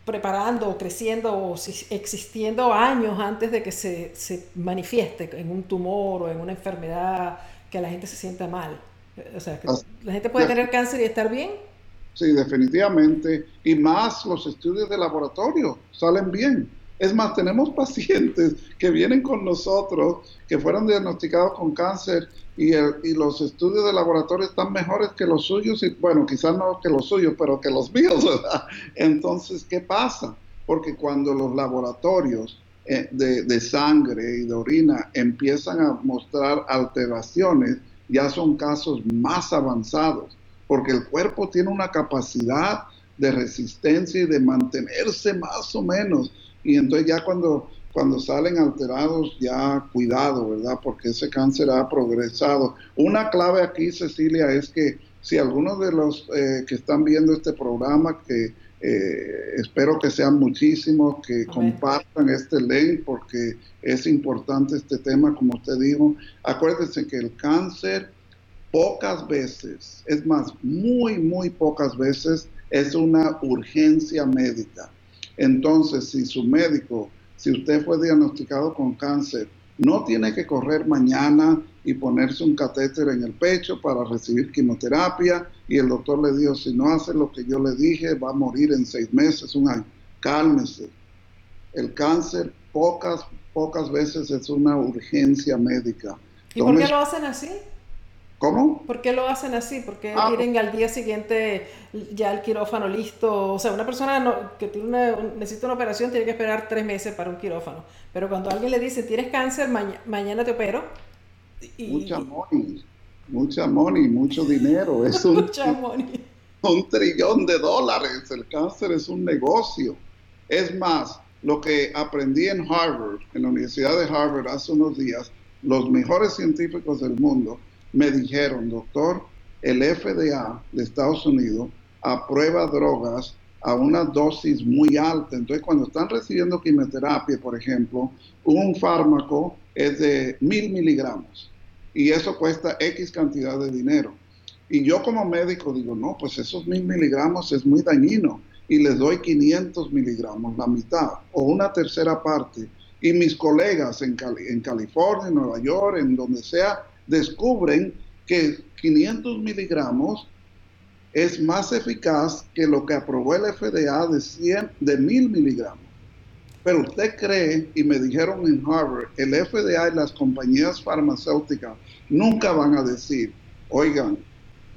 preparando o creciendo o existiendo años antes de que se, se, manifieste en un tumor o en una enfermedad que la gente se sienta mal. O sea, que la gente puede tener cáncer y estar bien. Sí, definitivamente. Y más los estudios de laboratorio salen bien. Es más, tenemos <laughs> pacientes que vienen con nosotros que fueron diagnosticados con cáncer y, los estudios de laboratorio están mejores que los suyos, y bueno, quizás no que los suyos, pero que los <laughs> míos, ¿verdad? Entonces, ¿qué pasa? Porque cuando los laboratorios eh, de sangre y de orina empiezan a mostrar alteraciones, ya son casos más avanzados, porque el cuerpo tiene una capacidad de resistencia y de mantenerse más o menos. Y entonces ya cuando cuando salen alterados, ya cuidado, ¿verdad? Porque ese cáncer ha progresado. Una clave aquí, Cecilia, es que si algunos de los eh, que están viendo este programa, que eh, espero que sean muchísimos, que compartan este link porque es importante este tema, como usted dijo. Acuérdense que el cáncer pocas veces, es más, muy, muy pocas veces, es una urgencia médica. Entonces, si su médico si usted fue diagnosticado con cáncer, no tiene que correr mañana y ponerse un catéter en el pecho para recibir quimioterapia y el doctor le dijo, si no hace lo que yo le dije, va a morir en seis meses, un año. Cálmese. El cáncer pocas, pocas veces es una urgencia médica. ¿Y por qué lo hacen así? ¿Cómo? ¿Por qué lo hacen así? ¿Por qué ah. tienen al día siguiente ya el quirófano listo? O sea, una persona que tiene una, necesita una operación tiene que esperar tres meses para un quirófano. Pero cuando alguien le dice, tienes cáncer, mañana te opero. mucha money, mucha money, mucho dinero. <laughs> Es un, mucha money. un trillón de dólares. El cáncer es un negocio. Es más, lo que aprendí en Harvard, en la Universidad de Harvard hace unos días, los mejores científicos del mundo, me dijeron, doctor, el FDA de Estados Unidos aprueba drogas a una dosis muy alta. Entonces, cuando están recibiendo quimioterapia, por ejemplo, un fármaco es de mil miligramos y eso cuesta X cantidad de dinero. Y yo como médico digo, no, pues esos mil miligramos es muy dañino y les doy 500 miligramos, la mitad o una tercera parte. Y mis colegas en, en California, en Nueva York, en donde sea, descubren que 500 miligramos es más eficaz que lo que aprobó el FDA de 100, de 1000 miligramos. Pero usted cree, y me dijeron en Harvard, el FDA y las compañías farmacéuticas nunca van a decir, oigan,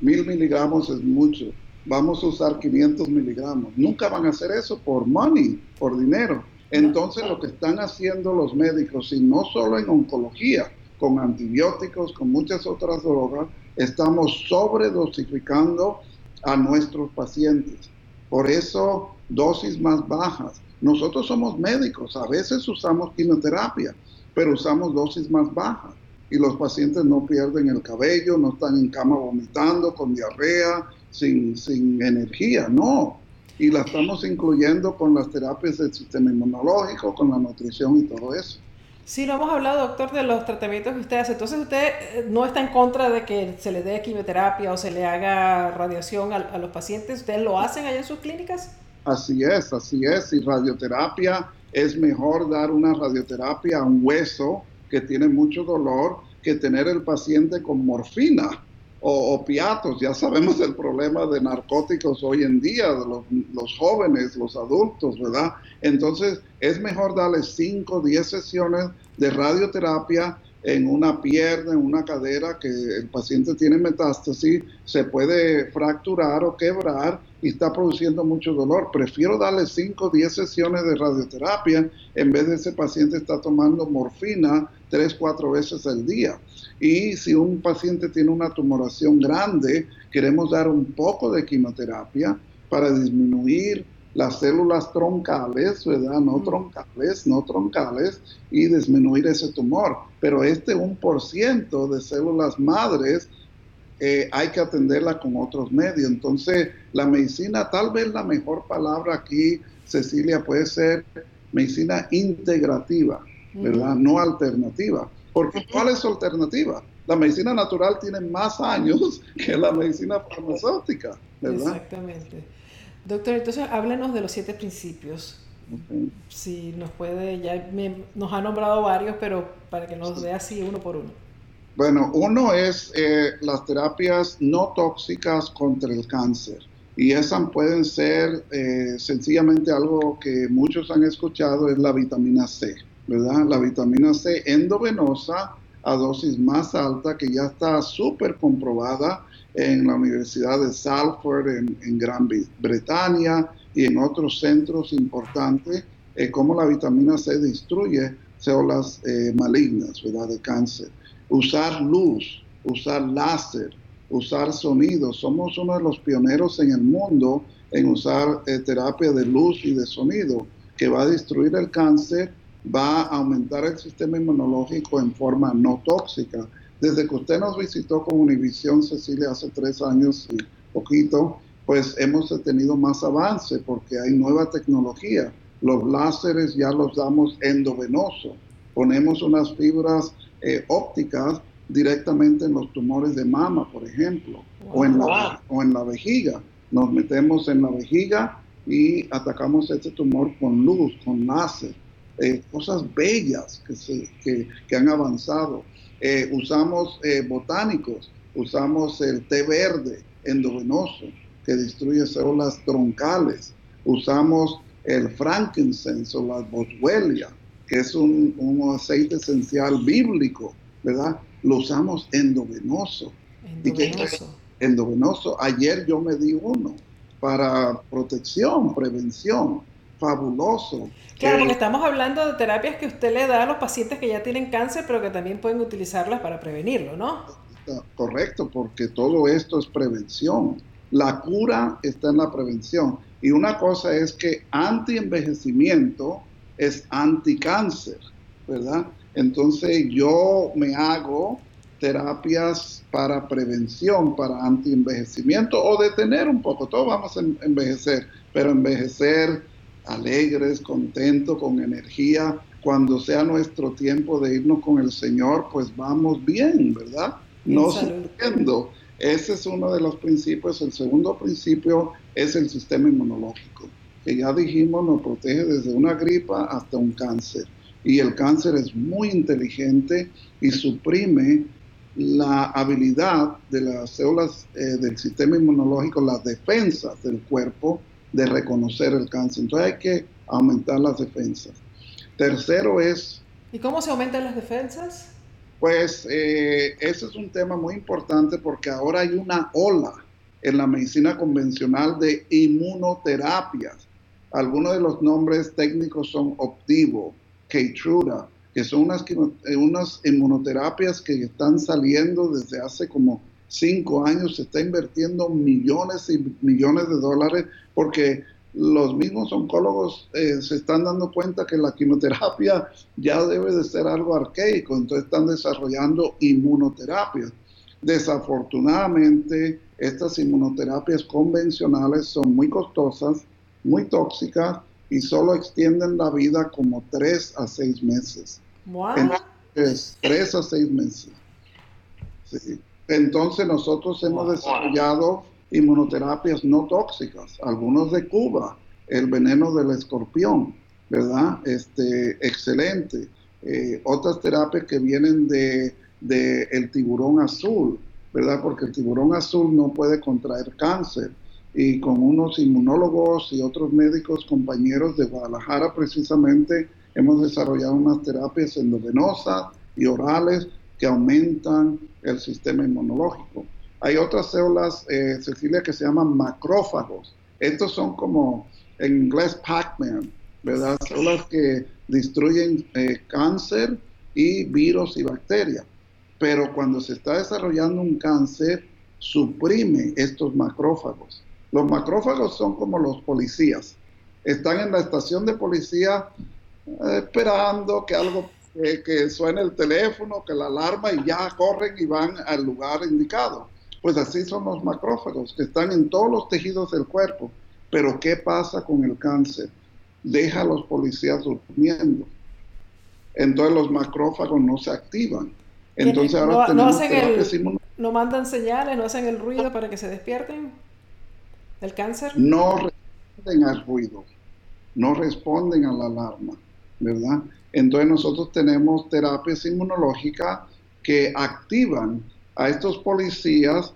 1000 miligramos es mucho, vamos a usar 500 miligramos. Nunca van a hacer eso por money, por dinero. Entonces lo que están haciendo los médicos, y no solo en oncología, con antibióticos, con muchas otras drogas, estamos sobredosificando a nuestros pacientes. Por eso, dosis más bajas. Nosotros somos médicos, a veces usamos quimioterapia, pero usamos dosis más bajas. Y los pacientes no pierden el cabello, no están en cama vomitando, con diarrea, sin, sin energía, no. Y la estamos incluyendo con las terapias del sistema inmunológico, con la nutrición y todo eso. Sí, no hemos hablado, doctor, de los tratamientos que usted hace. Entonces, ¿usted eh, no está en contra de que se le dé quimioterapia o se le haga radiación a, los pacientes? ¿Ustedes lo hacen allá en sus clínicas? Así es, así es. Y radioterapia es mejor dar una radioterapia a un hueso que tiene mucho dolor que tener el paciente con morfina o opiatos. Ya sabemos el problema de narcóticos hoy en día, de los, jóvenes, los adultos, ¿verdad? Entonces es mejor darle 5 o 10 sesiones de radioterapia en una pierna, en una cadera que el paciente tiene metástasis, se puede fracturar o quebrar y está produciendo mucho dolor. Prefiero darle 5 o 10 sesiones de radioterapia en vez de ese paciente está tomando morfina 3, 4 veces al día. Y si un paciente tiene una tumoración grande, queremos dar un poco de quimioterapia para disminuir las células troncales, ¿verdad? No troncales, no troncales, y disminuir ese tumor. Pero este 1% de células madres eh, hay que atenderla con otros medios. Entonces, la medicina, tal vez la mejor palabra aquí, Cecilia, puede ser medicina integrativa, ¿verdad? No alternativa. Porque ¿cuál es su alternativa? La medicina natural tiene más años <laughs> que la medicina farmacéutica, ¿verdad? Exactamente. Doctor, entonces háblenos de los siete principios. Si nos puede, ya nos ha nombrado varios, pero para que nos vea así uno por uno. Bueno, uno es eh, las terapias no tóxicas contra el cáncer. Y esas pueden ser eh, sencillamente algo que muchos han escuchado, es la vitamina C, La vitamina C endovenosa a dosis más alta que ya está súper comprobada en la Universidad de Salford en, Gran Bretaña y en otros centros importantes, eh, cómo la vitamina C destruye células eh, malignas, ¿verdad? De cáncer. Usar luz, usar láser, usar sonido. Somos uno de los pioneros en el mundo en usar eh, terapia de luz y de sonido, que va a destruir el cáncer va a aumentar el sistema inmunológico en forma no tóxica. Desde que usted nos visitó con Univisión, Cecilia, hace tres años y poquito, pues hemos tenido más avance porque hay nueva tecnología. Los láseres ya los damos endovenoso. Ponemos unas fibras eh, ópticas directamente en los tumores de mama, por ejemplo, o, en la, o en la vejiga. Nos metemos en la vejiga y atacamos este tumor con luz, con láser. Eh, cosas bellas que, se, que, han avanzado. Eh, usamos eh, botánicos, usamos el té verde endovenoso que destruye células troncales, usamos el frankincense o la boswellia, que es un, un, aceite esencial bíblico, ¿verdad? Lo usamos endovenoso. Endovenoso. endovenoso. Ayer yo me di uno para protección, prevención fabuloso. Claro, porque estamos hablando de terapias que usted le da a los pacientes que ya tienen cáncer, pero que también pueden utilizarlas para prevenirlo, ¿no? Correcto, porque todo esto es prevención. La cura está en la prevención. Y una cosa es que anti-envejecimiento es anti-cáncer, ¿verdad? Entonces yo me hago terapias para prevención, para anti-envejecimiento o detener un poco. Todos vamos a envejecer, pero envejecer alegres, contentos, con energía. Cuando sea nuestro tiempo de irnos con el Señor, pues vamos bien, ¿verdad? No sufriendo. Ese es uno de los principios. El segundo principio es el sistema inmunológico, que ya dijimos nos protege desde una gripa hasta un cáncer. Y el cáncer es muy inteligente y suprime la habilidad de las células eh, del sistema inmunológico, las defensas del cuerpo, de reconocer el cáncer. Entonces hay que aumentar las defensas. Tercero es... ¿Y cómo se aumentan las defensas? Pues eh, ese es un tema muy importante porque ahora hay una ola en la medicina convencional de inmunoterapias. Algunos de los nombres técnicos son Optivo, Keytruda, que son unas, eh, unas inmunoterapias que están saliendo desde hace como cinco años se está invirtiendo millones y millones de dólares porque los mismos oncólogos eh, se están dando cuenta que la quimioterapia ya debe de ser algo arcaico, entonces están desarrollando inmunoterapia. Desafortunadamente, estas inmunoterapias convencionales son muy costosas, muy tóxicas y solo extienden la vida como tres a seis meses. Wow. tres a seis meses. Sí. Entonces nosotros hemos desarrollado inmunoterapias no tóxicas, algunos de Cuba, el veneno del escorpión, ¿verdad? Este, excelente. Eh, otras terapias que vienen de, el tiburón azul, ¿verdad? Porque el tiburón azul no puede contraer cáncer. Y con unos inmunólogos y otros médicos compañeros de Guadalajara precisamente hemos desarrollado unas terapias endovenosas y orales que aumentan el sistema inmunológico. Hay otras células, eh, Cecilia, que se llaman macrófagos. Estos son como en inglés Pac-Man, ¿verdad? Células que destruyen eh, cáncer y virus y bacterias. Pero cuando se está desarrollando un cáncer, suprime estos macrófagos. Los macrófagos son como los policías. Están en la estación de policía eh, esperando que algo, que suene el teléfono, que la alarma y ya corren y van al lugar indicado. Pues así son los macrófagos, que están en todos los tejidos del cuerpo. Pero ¿qué pasa con el cáncer? Deja a los policías durmiendo. Entonces los macrófagos no se activan. Entonces ahora no, tenemos no mandan señales, no hacen el ruido para que se despierten del cáncer. No responden al ruido, no responden a la alarma, ¿verdad? Entonces nosotros tenemos terapias inmunológicas que activan a estos policías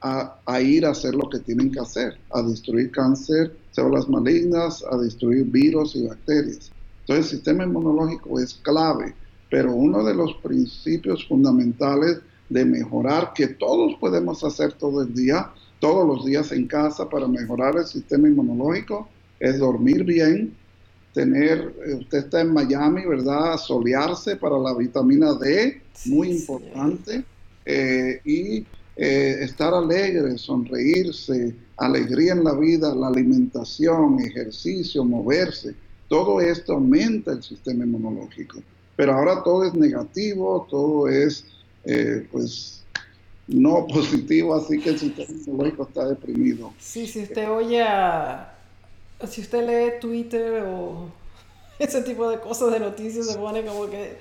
a, ir a hacer lo que tienen que hacer, a destruir cáncer, células malignas, a destruir virus y bacterias. Entonces el sistema inmunológico es clave, pero uno de los principios fundamentales de mejorar, que todos podemos hacer todo el día, todos los días en casa para mejorar el sistema inmunológico, es dormir bien, tener, usted está en Miami, ¿verdad? Solearse para la vitamina D, muy importante. Eh, y eh, estar alegre, sonreírse, alegría en la vida, la alimentación, ejercicio, moverse, todo esto aumenta el sistema inmunológico. Pero ahora todo es negativo, todo es eh, pues no <laughs> positivo, así que el sistema inmunológico está deprimido. Sí, si usted oye, si usted lee Twitter o <laughs> ese tipo de cosas de noticias, se pone como que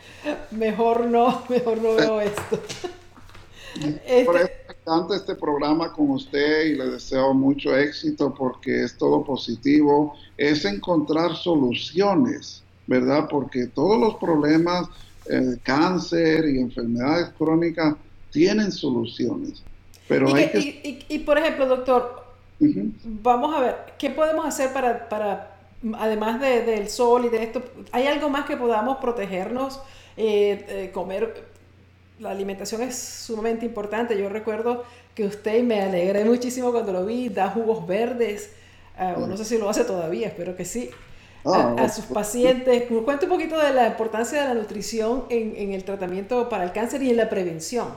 mejor no, <laughs> mejor no veo esto. <laughs> Este Por eso me encanta este programa con usted y le deseo mucho éxito porque es todo positivo. Es encontrar soluciones, ¿verdad? Porque todos los problemas, eh, cáncer y enfermedades crónicas, tienen soluciones. Pero y, hay que... y, por ejemplo, doctor, vamos a ver, ¿qué podemos hacer para, para además de, del sol y de esto, ¿hay algo más que podamos protegernos? Eh, eh, comer la alimentación es sumamente importante. Yo recuerdo que usted, me alegré muchísimo cuando lo vi, da jugos verdes, ah, no sé si lo hace todavía, espero que sí, a, ah, sus pacientes. Cuente un poquito de la importancia de la nutrición en, el tratamiento para el cáncer y en la prevención.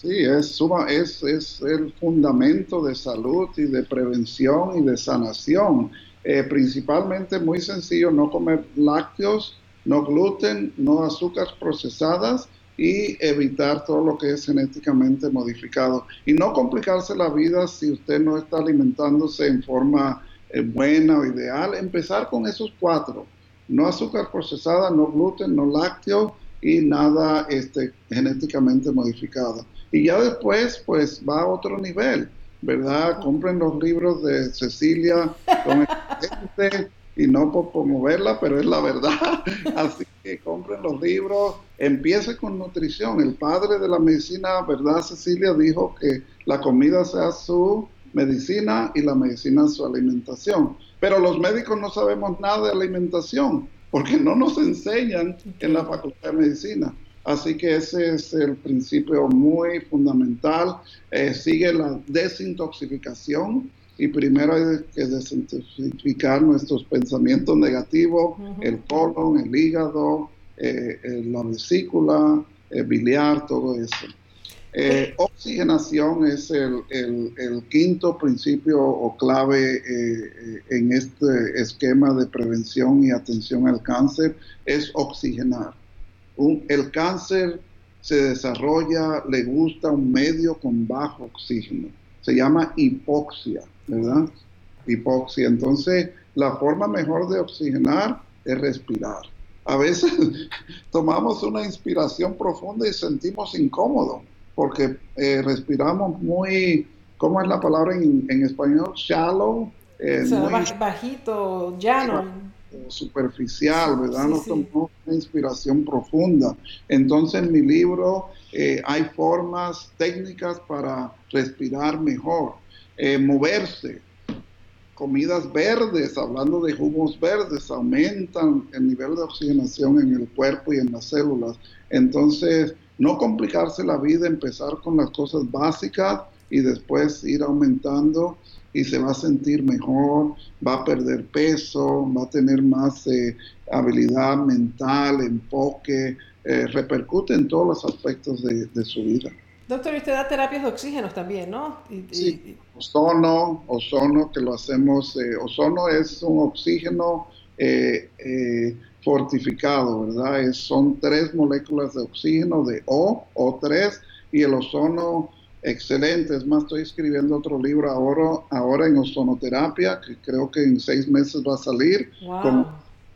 Sí, es, suma, es, es el fundamento de salud y de prevención y de sanación. Eh, principalmente muy sencillo, no comer lácteos, no gluten, no azúcares procesadas y evitar todo lo que es genéticamente modificado. Y no complicarse la vida si usted no está alimentándose en forma eh, buena o ideal. Empezar con esos cuatro. No azúcar procesada, no gluten, no lácteo y nada este, genéticamente modificado. Y ya después, pues va a otro nivel, ¿verdad? Compren los libros de Cecilia con el y no por promoverla, pero es la verdad. <laughs> Así que compren los libros, empiece con nutrición. El padre de la medicina, ¿verdad, Cecilia? Dijo que la comida sea su medicina y la medicina su alimentación. Pero los médicos no sabemos nada de alimentación porque no nos enseñan en la facultad de medicina. Así que ese es el principio muy fundamental. Eh, sigue la desintoxicación y primero hay que desintoxicar nuestros pensamientos negativos, el colon, el hígado, eh, eh, la vesícula, el biliar, todo eso. Eh, oxigenación es el, el, quinto principio o clave en este esquema de prevención y atención al cáncer, es oxigenar. Un, el cáncer se desarrolla, le gusta un medio con bajo oxígeno, se llama hipoxia. ¿verdad? Hipoxia. Entonces, la forma mejor de oxigenar es respirar. A veces <laughs> tomamos una inspiración profunda y sentimos incómodo porque eh, respiramos muy, ¿cómo es la palabra en, español? Shallow. Eh, bajito, llano. Superficial, ¿verdad? no tomó una inspiración profunda. Entonces en mi libro eh, hay formas técnicas para respirar mejor, eh, moverse, comidas verdes, hablando de jugos verdes, aumentan el nivel de oxigenación en el cuerpo y en las células. Entonces, no complicarse la vida, empezar con las cosas básicas y después ir aumentando y se va a sentir mejor, va a perder peso, va a tener más eh, habilidad mental, enfoque, eh, repercute en todos los aspectos de, su vida. Doctor, y usted da terapias de oxígeno también, ¿no? sí, ozono, ozono que lo hacemos, eh, ozono es un oxígeno fortificado, ¿verdad? Es, son tres moléculas de oxígeno de O, O3, y el ozono excelente. Es más, estoy escribiendo otro libro ahora, ahora en ozonoterapia, que creo que en seis meses va a salir, con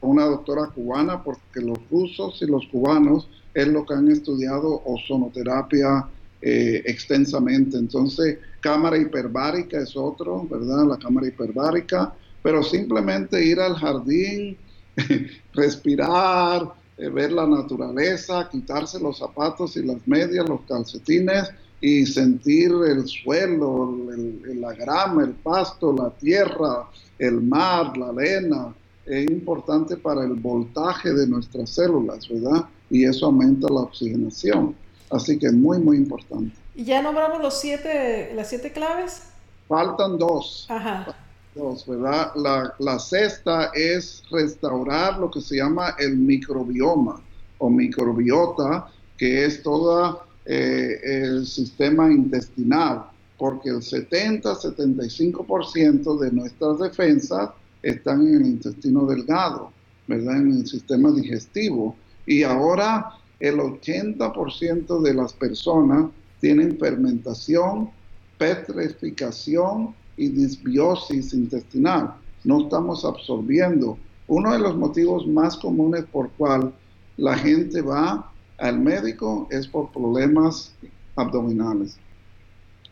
una doctora cubana, porque los rusos y los cubanos es lo que han estudiado ozonoterapia eh, extensamente. Entonces, cámara hiperbárica es otro, ¿verdad? La cámara hiperbárica, pero simplemente ir al jardín, <laughs> respirar, eh, ver la naturaleza, quitarse los zapatos y las medias, los calcetines y sentir el suelo, la grama, el pasto, la tierra, el mar, la arena, es importante para el voltaje de nuestras células, ¿verdad? Y eso aumenta la oxigenación. Así que es muy, muy importante. ¿Y ya nombramos los siete, las siete claves? Faltan dos. Ajá. Dos, ¿verdad? La, la sexta es restaurar lo que se llama el microbioma o microbiota, que es toda eh, el sistema intestinal, porque el 70-75% de nuestras defensas están en el intestino delgado, ¿verdad? En el sistema digestivo. Y ahora el 80% de las personas tienen fermentación, petrificación y disbiosis intestinal. No estamos absorbiendo. Uno de los motivos más comunes por cual la gente va al médico es por problemas abdominales.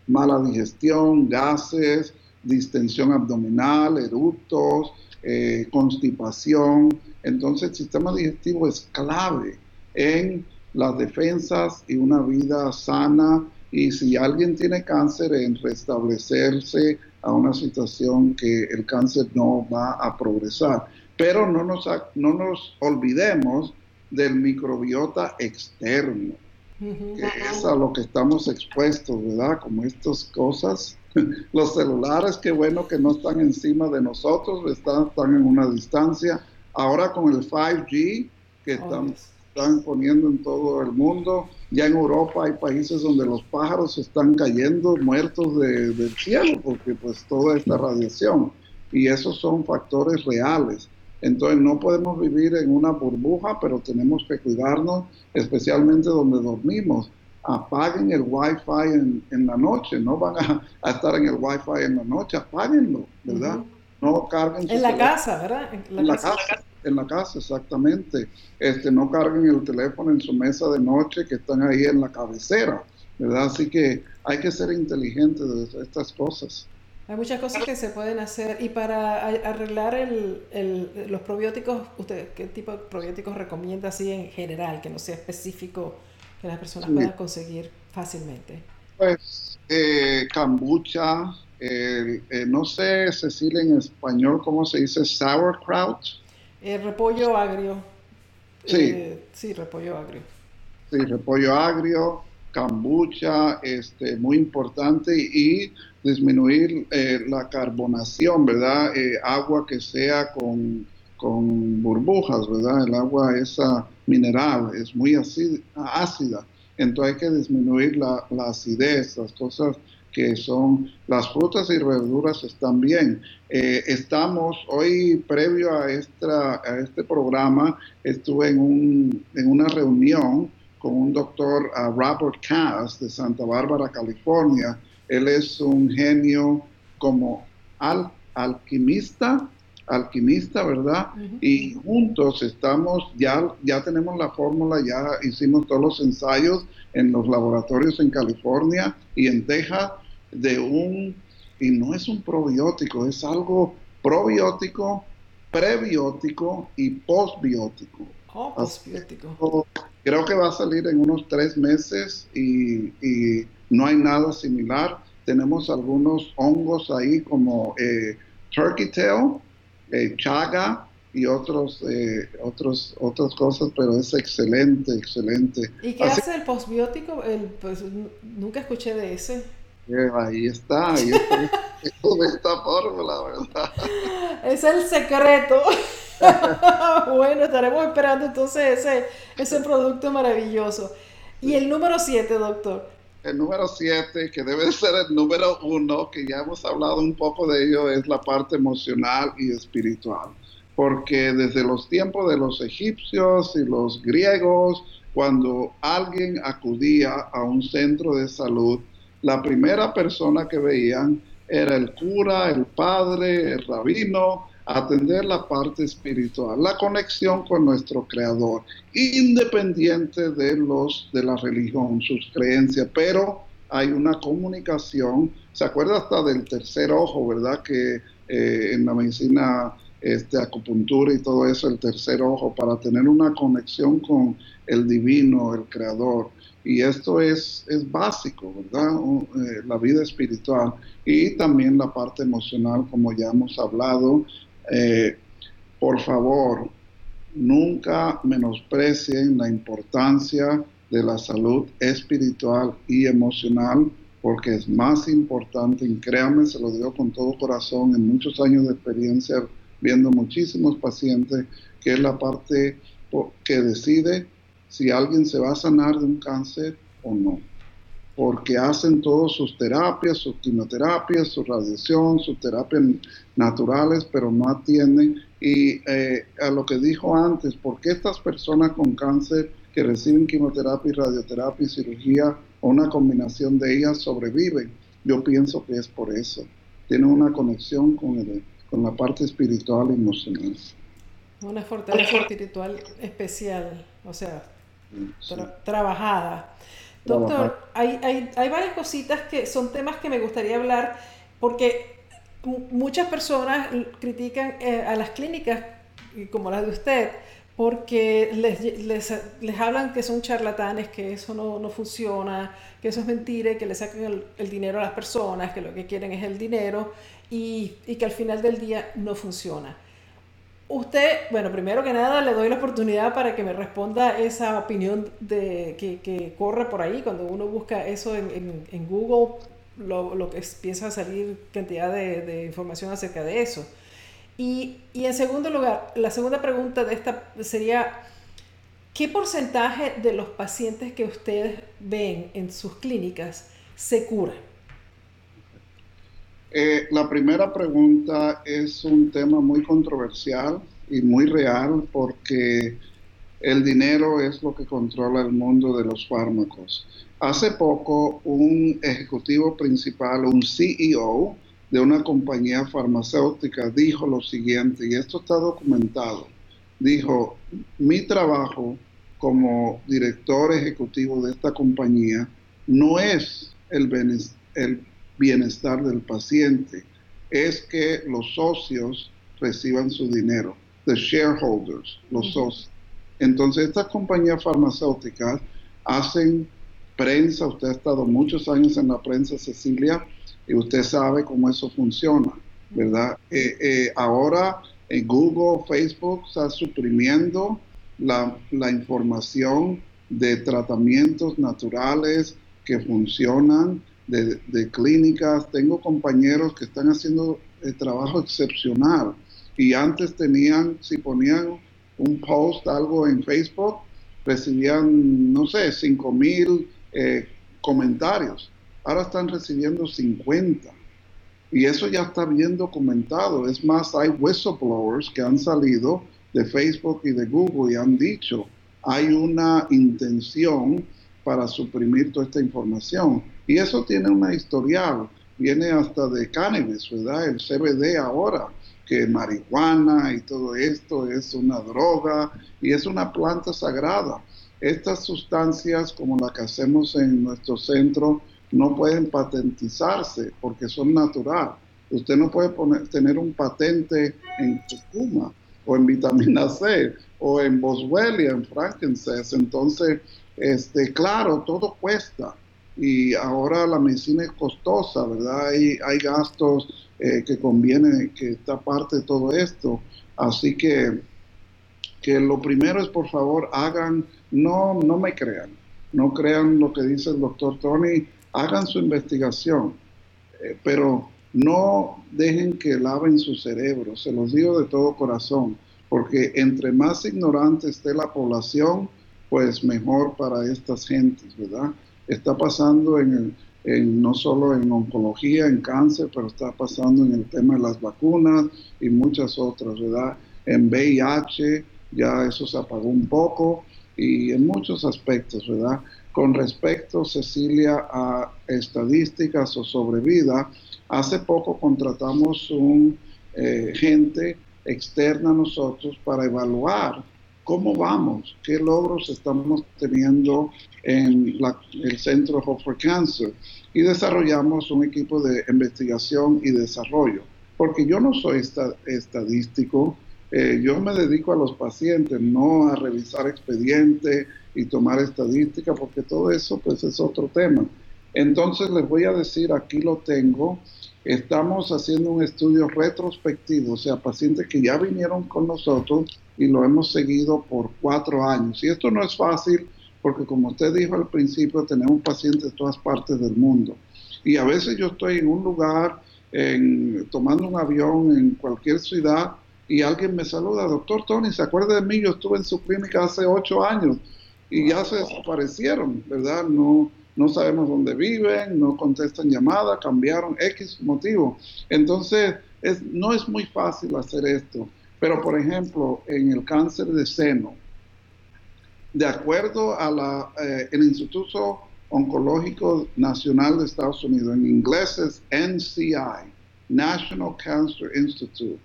Mala digestión, gases, distensión abdominal, eructos, eh, constipación. Entonces el sistema digestivo es clave en las defensas y una vida sana y si alguien tiene cáncer en restablecerse a una situación que el cáncer no va a progresar. Pero no nos, no nos olvidemos del microbiota externo, que es a lo que estamos expuestos, ¿verdad? Como estas cosas. <laughs> Los celulares, qué bueno que no están encima de nosotros, están, están en una distancia. Ahora con el 5G que están, están poniendo en todo el mundo, ya en Europa hay países donde los pájaros están cayendo muertos del cielo porque pues toda esta radiación. Y esos son factores reales. Entonces no podemos vivir en una burbuja, pero tenemos que cuidarnos, especialmente donde dormimos. Apaguen el wifi en, en la noche, no van a, estar en el wifi en la noche, apáguenlo, ¿verdad? No carguen. En la casa, ¿verdad? En la, casa. En la casa, exactamente. Este, no carguen el teléfono en su mesa de noche que están ahí en la cabecera, ¿verdad? Así que hay que ser inteligentes de estas cosas. Hay muchas cosas que se pueden hacer. Y para arreglar el, los probióticos, ¿usted qué tipo de probióticos recomienda así en general, que no sea específico, que las personas puedan conseguir fácilmente? Pues eh, kombucha, eh, no sé, Cecilia, en español, ¿cómo se dice? Sauerkraut. El repollo agrio. Sí. Eh, sí, repollo agrio. Sí, repollo agrio, kombucha, este, muy importante. Y disminuir eh, la carbonación, ¿verdad? Eh, agua que sea con, burbujas, ¿verdad? El agua esa mineral es muy ácida, entonces hay que disminuir la, acidez, las cosas que son las frutas y verduras están bien. Eh, estamos hoy, previo a, esta, a este programa, estuve en, un, en una reunión con un doctor, Robert Cass, de Santa Bárbara, California, él es un genio como al, alquimista, alquimista, ¿verdad? Y juntos estamos, ya, ya tenemos la fórmula, ya hicimos todos los ensayos en los laboratorios en California y en Texas de un, y no es un probiótico, es algo probiótico prebiótico y postbiótico. Oh, postbiótico. Creo que va a salir en unos tres meses y, no hay nada similar. Tenemos algunos hongos ahí como eh, turkey tail, eh, chaga y otros, eh, otros, otras cosas, pero es excelente, excelente. ¿Y qué hace el postbiótico? El, pues, nunca escuché de ese. ahí está, ahí está, <laughs> esta fórmula, ¿verdad? Es el secreto. <laughs> bueno, estaremos esperando entonces ese, ese producto maravilloso. Y el número 7, doctor. El número 7, que debe ser el número 1, que ya hemos hablado un poco de ello, es la parte emocional y espiritual. Porque desde los tiempos de los egipcios y los griegos, cuando alguien acudía a un centro de salud, la primera persona que veían era el cura, el padre, el rabino, atender la parte espiritual, la conexión con nuestro creador, independiente de los de la religión, sus creencias, pero hay una comunicación, se acuerda hasta del tercer ojo, ¿verdad? Que eh, en la medicina este, acupuntura y todo eso, el tercer ojo, para tener una conexión con el divino, el creador. Y esto es, es básico, ¿verdad? Eh, la vida espiritual y también la parte emocional, como ya hemos hablado, eh, por favor, nunca menosprecien la importancia de la salud espiritual y emocional, porque es más importante, y créanme, se lo digo con todo corazón, en muchos años de experiencia viendo muchísimos pacientes, que es la parte que decide si alguien se va a sanar de un cáncer o no porque hacen todas sus terapias, sus quimioterapias, su radiación, sus terapias naturales, pero no atienden. Y eh, a lo que dijo antes, ¿por qué estas personas con cáncer que reciben quimioterapia radioterapia y cirugía o una combinación de ellas sobreviven? Yo pienso que es por eso. Tienen una conexión con, el, con la parte espiritual y emocional. Una fortaleza espiritual especial, o sea, trabajada. Doctor, hay, hay, hay, varias cositas que son temas que me gustaría hablar porque muchas personas critican eh, a las clínicas como las de usted porque les, les, les, hablan que son charlatanes, que eso no, no, funciona, que eso es mentira, que le sacan el, el, dinero a las personas, que lo que quieren es el dinero y, y que al final del día no funciona. Usted, bueno, primero que nada le doy la oportunidad para que me responda esa opinión de, que, corre por ahí cuando uno busca eso en, Google, lo, que empieza a salir cantidad de, información acerca de eso. Y, y, en segundo lugar, la segunda pregunta de esta sería, ¿qué porcentaje de los pacientes que ustedes ven en sus clínicas se curan? Eh, la primera pregunta es un tema muy controversial y muy real porque el dinero es lo que controla el mundo de los fármacos. Hace poco un ejecutivo principal, un CEO de una compañía farmacéutica dijo lo siguiente, y esto está documentado, dijo, mi trabajo como director ejecutivo de esta compañía no es el, el bienestar del paciente, es que los socios reciban su dinero, the shareholders, los socios. Entonces, estas compañías farmacéuticas hacen prensa, usted ha estado muchos años en la prensa, Cecilia, y usted sabe cómo eso funciona, ¿verdad? Eh, eh, ahora en Google, Facebook está suprimiendo la, la información de tratamientos naturales que funcionan de, clínicas, tengo compañeros que están haciendo el trabajo excepcional y antes tenían, si ponían un post, algo en Facebook, recibían, no sé, 5 mil eh, comentarios. Ahora están recibiendo 50. Y eso ya está bien documentado. Es más, hay whistleblowers que han salido de Facebook y de Google y han dicho, hay una intención para suprimir toda esta información. Y eso tiene una historial, viene hasta de cannabis, ¿verdad? El CBD ahora, que marihuana y todo esto es una droga y es una planta sagrada. Estas sustancias, como la que hacemos en nuestro centro, no pueden patentizarse porque son natural. Usted no puede tener un patente en espuma o en vitamina C, o en Boswellia, en frankincense. Entonces, este, claro, todo cuesta y ahora la medicina es costosa, ¿verdad? Hay, hay gastos eh, que conviene que está parte de todo esto. Así que, que lo primero es, por favor, hagan, no, no me crean, no crean lo que dice el doctor Tony, hagan su investigación, eh, pero no dejen que laven su cerebro, se los digo de todo corazón, porque entre más ignorante esté la población, pues mejor para estas gentes, ¿verdad? Está pasando en, el, no solo en oncología, en cáncer, pero está pasando en el tema de las vacunas y muchas otras, ¿verdad? En VIH ya eso se apagó un poco y en muchos aspectos, ¿verdad? Con respecto, Cecilia, a estadísticas o sobrevida, hace poco contratamos un eh, gente externa a nosotros para evaluar cómo vamos, qué logros estamos teniendo en el Centro Hope for Cancer y desarrollamos un equipo de investigación y desarrollo. Porque yo no soy estadístico, eh, yo me dedico a los pacientes, no a revisar expedientes y tomar estadística, porque todo eso pues es otro tema. Entonces les voy a decir, aquí lo tengo, estamos haciendo un estudio retrospectivo, o sea, pacientes que ya vinieron con nosotros y lo hemos seguido por cuatro años. Y esto no es fácil porque como usted dijo al principio, tenemos pacientes de todas partes del mundo. Y a veces yo estoy en un lugar, en, tomando un avión en cualquier ciudad y alguien me saluda, doctor Tony, ¿se acuerda de mí? Yo estuve en su clínica hace ocho años y ya se desaparecieron, ¿verdad? No, no sabemos dónde viven, no contestan llamadas, cambiaron X motivo. Entonces, es, no es muy fácil hacer esto. Pero, por ejemplo, en el cáncer de seno, de acuerdo a la, eh, Instituto Oncológico Nacional de Estados Unidos, en inglés es NCI, National Cancer Institute,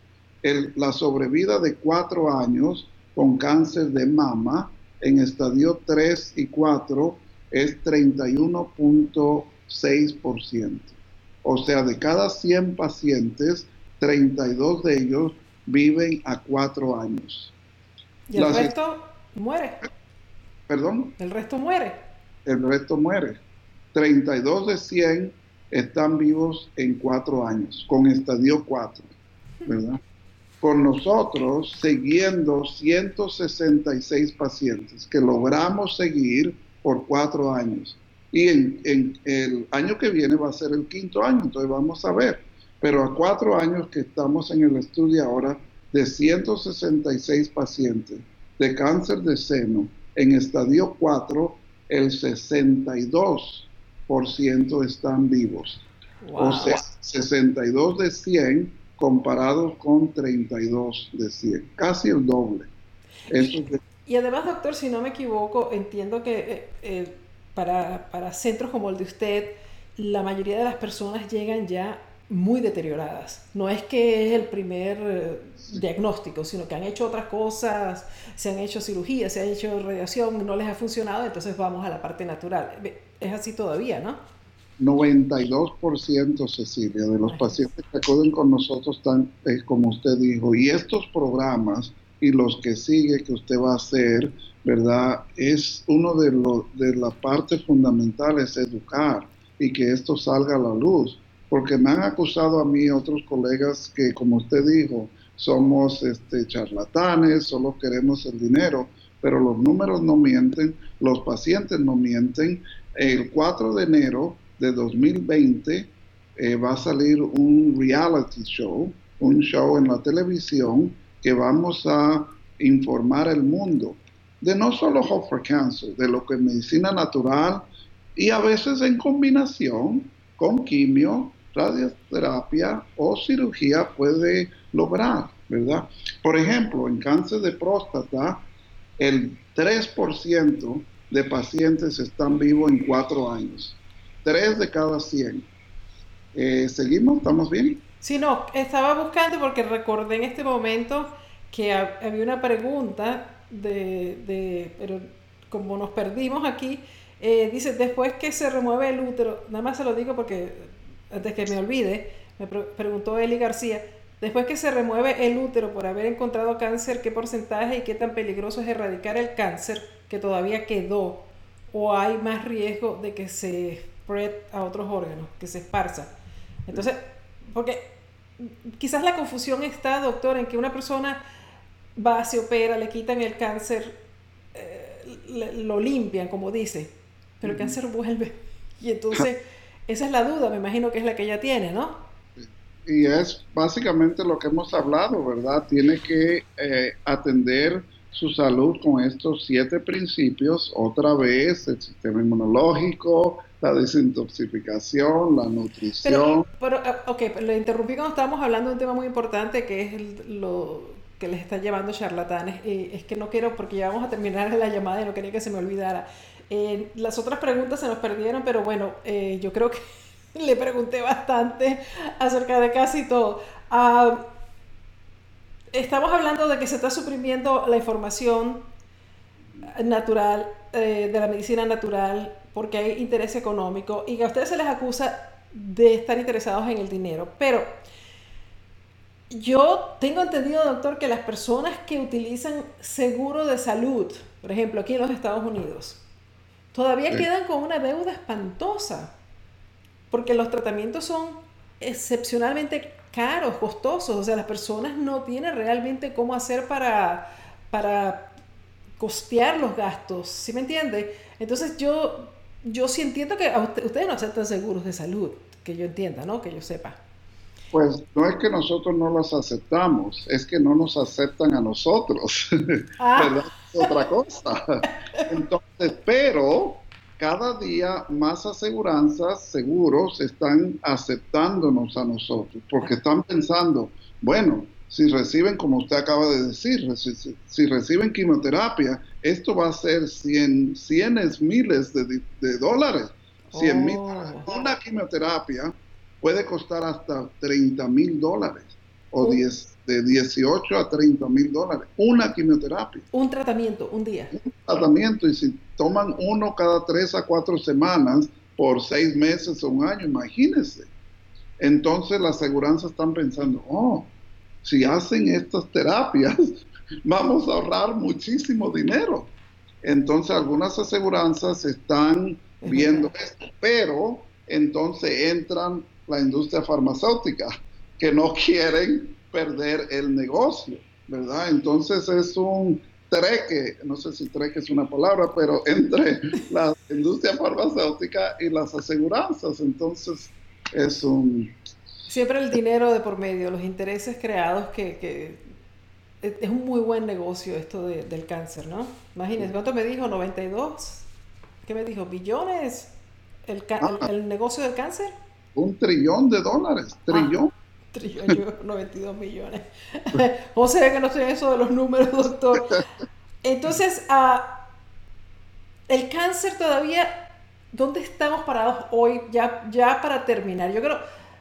la sobrevida de cuatro años con cáncer de mama en estadio 3 y 4 es 31.6%. O sea, de cada 100 pacientes, 32 de ellos viven a cuatro años. ¿Y el resto muere? ¿Perdón? ¿El resto muere? El resto muere. 32 de 100 están vivos en cuatro años, con estadio 4, ¿verdad? Con nosotros, siguiendo 166 pacientes que logramos seguir por cuatro años. Y en, el año que viene va a ser el quinto año, entonces vamos a ver. Pero a cuatro años que estamos en el estudio ahora, de 166 pacientes de cáncer de seno, en estadio 4, el 62% están vivos. O sea, 62 de 100 comparados con 32 de 100, casi el doble. y, además, doctor, si no me equivoco, entiendo que eh, eh, para, para centros como el de usted, la mayoría de las personas llegan ya muy deterioradas. No es que es el primer eh, diagnóstico, sino que han hecho otras cosas, se han hecho cirugías, se han hecho radiación, no les ha funcionado, entonces vamos a la parte natural. Es así todavía, ¿no? 92% Cecilia de los pacientes que acuden con nosotros están, como usted dijo, y estos programas y los que sigue que usted va a hacer, ¿verdad? Es uno de, los de las partes fundamentales, educar y que esto salga a la luz porque me han acusado a mí otros colegas que, como usted dijo, somos este, charlatanes, solo queremos el dinero, pero los números no mienten, los pacientes no mienten. El 4 de enero de 2020 eh, va a salir un reality show, un show en la televisión que vamos a informar al mundo de no solo Hope for Cancer, de lo que es medicina natural y a veces en combinación con quimio, radioterapia o cirugía puede lograr, ¿verdad? Por ejemplo, en cáncer de próstata, el 3% de pacientes están vivos en cuatro años. 3 de cada 100. Eh, ¿Seguimos? ¿Estamos bien? Sí, no, estaba buscando porque recordé en este momento que había una pregunta de, pero como nos perdimos aquí, eh, dice, después que se remueve el útero, nada más se lo digo porque antes que me olvide, me preguntó Eli García, Después que se remueve el útero por haber encontrado cáncer, ¿qué porcentaje y qué tan peligroso es erradicar el cáncer que todavía quedó? ¿O hay más riesgo de que se spread a otros órganos, que se esparza? Entonces, porque quizás la confusión está, doctor, en que una persona va, se opera, le quitan el cáncer, eh, lo limpian, como dice, pero el cáncer vuelve. Y entonces, <laughs> esa es la duda, me imagino que es la que ella tiene, ¿no? Y es básicamente lo que hemos hablado, ¿verdad? Tiene que eh, atender su salud con estos siete principios, otra vez, el sistema inmunológico, la desintoxicación, la nutrición. Pero, ah, ok, le interrumpí cuando estábamos hablando de un tema muy importante que es lo que les está llevando charlatanes. Eh, es que no quiero, porque ya vamos a terminar <laughs> la llamada y no quería que se me olvidara. Eh, las otras preguntas se nos perdieron, pero bueno, eh, yo creo que <laughs> le pregunté bastante acerca de casi todo. Ah, estamos hablando de que se está suprimiendo la información natural, de la medicina natural, porque hay interés económico y a ustedes se les acusa de estar interesados en el dinero. Pero yo tengo entendido, doctor, que las personas que utilizan seguro de salud, por ejemplo, aquí en los Estados Unidos, todavía quedan con una deuda espantosa, porque los tratamientos son excepcionalmente caros, costosos, o sea, las personas no tienen realmente cómo hacer para, para costear los gastos, ¿sí me entiende? Entonces yo yo sí entiendo que ustedes no aceptan seguros de salud, que yo entienda, ¿no? Que yo sepa. Pues no es que nosotros no los aceptamos, es que no nos aceptan a nosotros. <laughs> Ah. Es otra cosa. Entonces, pero cada día más aseguranzas, seguros, están aceptándonos a nosotros, porque están pensando, bueno, si reciben, como usted acaba de decir, si, reciben quimioterapia, esto va a ser cien, cienes miles de, dólares. Cien mil. Oh. Una quimioterapia puede costar hasta 30 mil dólares o de 18 a 30 mil dólares. Una quimioterapia. Un tratamiento, un día. Un tratamiento. Y si toman uno cada tres a cuatro semanas por seis meses o un año, imagínense. Entonces las aseguranzas están pensando, oh, si hacen estas terapias, <laughs> vamos a ahorrar muchísimo dinero. Entonces algunas aseguranzas están viendo esto, pero entonces entran la industria farmacéutica, que no quieren perder el negocio, ¿verdad? Entonces es un treque, no sé si treque es una palabra, pero entre la industria farmacéutica y las aseguranzas, entonces es un Siempre el dinero de por medio, los intereses creados, que, es un muy buen negocio esto del cáncer, ¿no? Imagínense, ¿cuánto me dijo? ¿92? ¿Qué me dijo? ¿Billones? ¿El, ah. negocio del cáncer? Un trillón de dólares, trillón. Ah, trillón, <laughs> yo 92 millones. <laughs> o sea que no estoy en eso de los números, doctor. Entonces, uh, el cáncer todavía, ¿dónde estamos parados hoy? Ya, ya para terminar, yo creo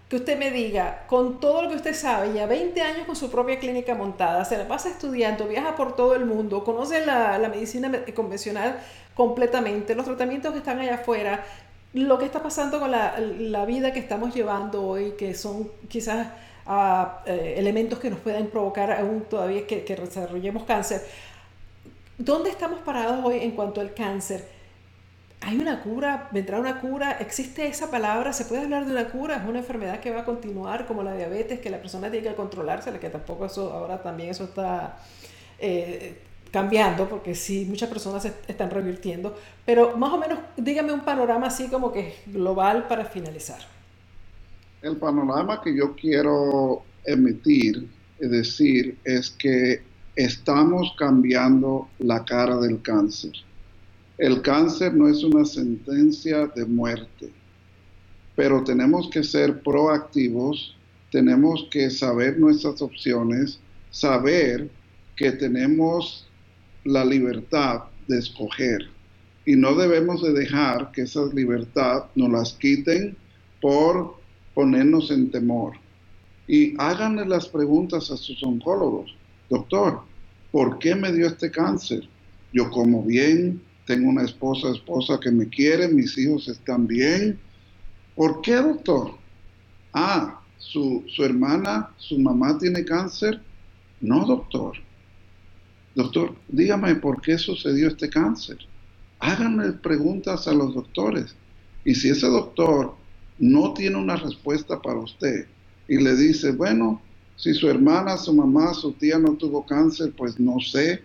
que usted me diga, con todo lo que usted sabe, ya 20 años con su propia clínica montada, se la pasa estudiando, viaja por todo el mundo, conoce la, medicina convencional completamente, los tratamientos que están allá afuera, lo que está pasando con la, vida que estamos llevando hoy, que son quizás ah, eh, elementos que nos pueden provocar aún todavía que, que desarrollemos cáncer. ¿Dónde estamos parados hoy en cuanto al cáncer? ¿Hay una cura? ¿Vendrá una cura? ¿Existe esa palabra? ¿Se puede hablar de una cura? ¿Es una enfermedad que va a continuar como la diabetes, que la persona tiene que controlarse? Que tampoco eso, ahora también eso está eh, cambiando, porque sí, muchas personas se están revirtiendo. Pero más o menos, dígame un panorama así como que global para finalizar. El panorama que yo quiero emitir, es decir, es que estamos cambiando la cara del cáncer el cáncer no es una sentencia de muerte, pero tenemos que ser proactivos, tenemos que saber nuestras opciones, saber que tenemos la libertad de escoger y no debemos de dejar que esa libertad nos las quiten por ponernos en temor. Y háganle las preguntas a sus oncólogos. Doctor, ¿por qué me dio este cáncer? Yo como bien, tengo una esposa, esposa que me quiere, mis hijos están bien. ¿Por qué, doctor? Ah, su, su hermana, su mamá tiene cáncer. No, doctor. Doctor, dígame por qué sucedió este cáncer. Háganme preguntas a los doctores. Y si ese doctor no tiene una respuesta para usted y le dice, bueno, si su hermana, su mamá, su tía no tuvo cáncer, pues no sé.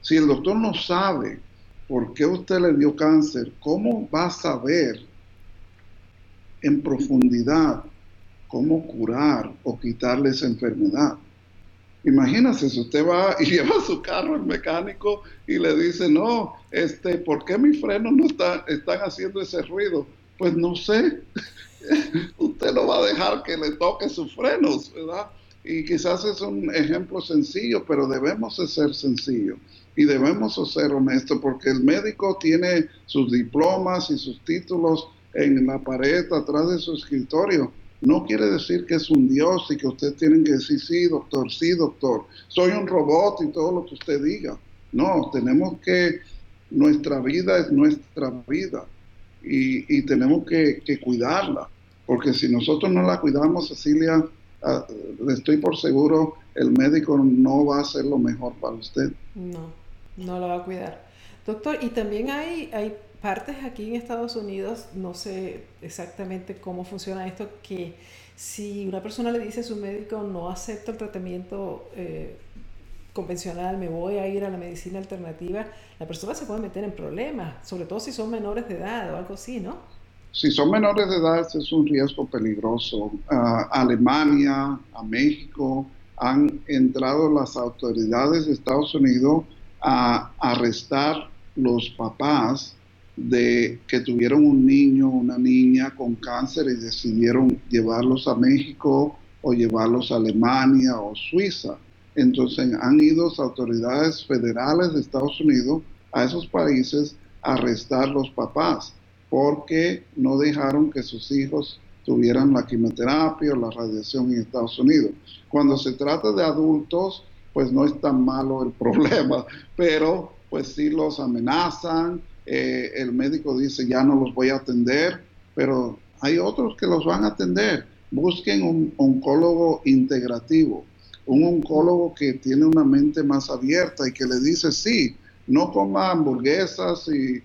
Si el doctor no sabe por qué usted le dio cáncer, ¿cómo va a saber en profundidad cómo curar o quitarle esa enfermedad? Imagínese si usted va y <laughs> lleva su carro al mecánico y le dice, no, este, ¿por qué mis frenos no están haciendo ese ruido? Pues no sé, <laughs> usted no va a dejar que le toque sus frenos, ¿verdad? Y quizás es un ejemplo sencillo, pero debemos de ser sencillos y debemos de ser honestos porque el médico tiene sus diplomas y sus títulos en la pared atrás de su escritorio, no quiere decir que es un Dios y que usted tiene que decir, sí, doctor, sí, doctor, soy un robot y todo lo que usted diga. No, tenemos que, nuestra vida es nuestra vida y, tenemos que, cuidarla, porque si nosotros no la cuidamos, Cecilia, ah, estoy por seguro, el médico no va a hacer lo mejor para usted. No, no lo va a cuidar. Doctor, y también hay, hay partes aquí en Estados Unidos, no sé exactamente cómo funciona esto, que si una persona le dice a su médico no acepto el tratamiento eh, convencional, me voy a ir a la medicina alternativa, la persona se puede meter en problemas, sobre todo si son menores de edad o algo así, ¿no? Si son menores de edad es un riesgo peligroso. A Alemania, a México, han entrado las autoridades de Estados Unidos a arrestar los papás de que tuvieron un niño una niña con cáncer y decidieron llevarlos a México o llevarlos a Alemania o Suiza. Entonces han ido las autoridades federales de Estados Unidos a esos países a arrestar los papás porque no dejaron que sus hijos tuvieran la quimioterapia o la radiación en Estados Unidos. Cuando se trata de adultos, pues no es tan malo el <laughs> problema, pero pues sí los amenazan, eh, el médico dice ya no los voy a atender, pero hay otros que los van a atender. Busquen un oncólogo integrativo, un oncólogo que tiene una mente más abierta y que le dice, sí, no coma hamburguesas y,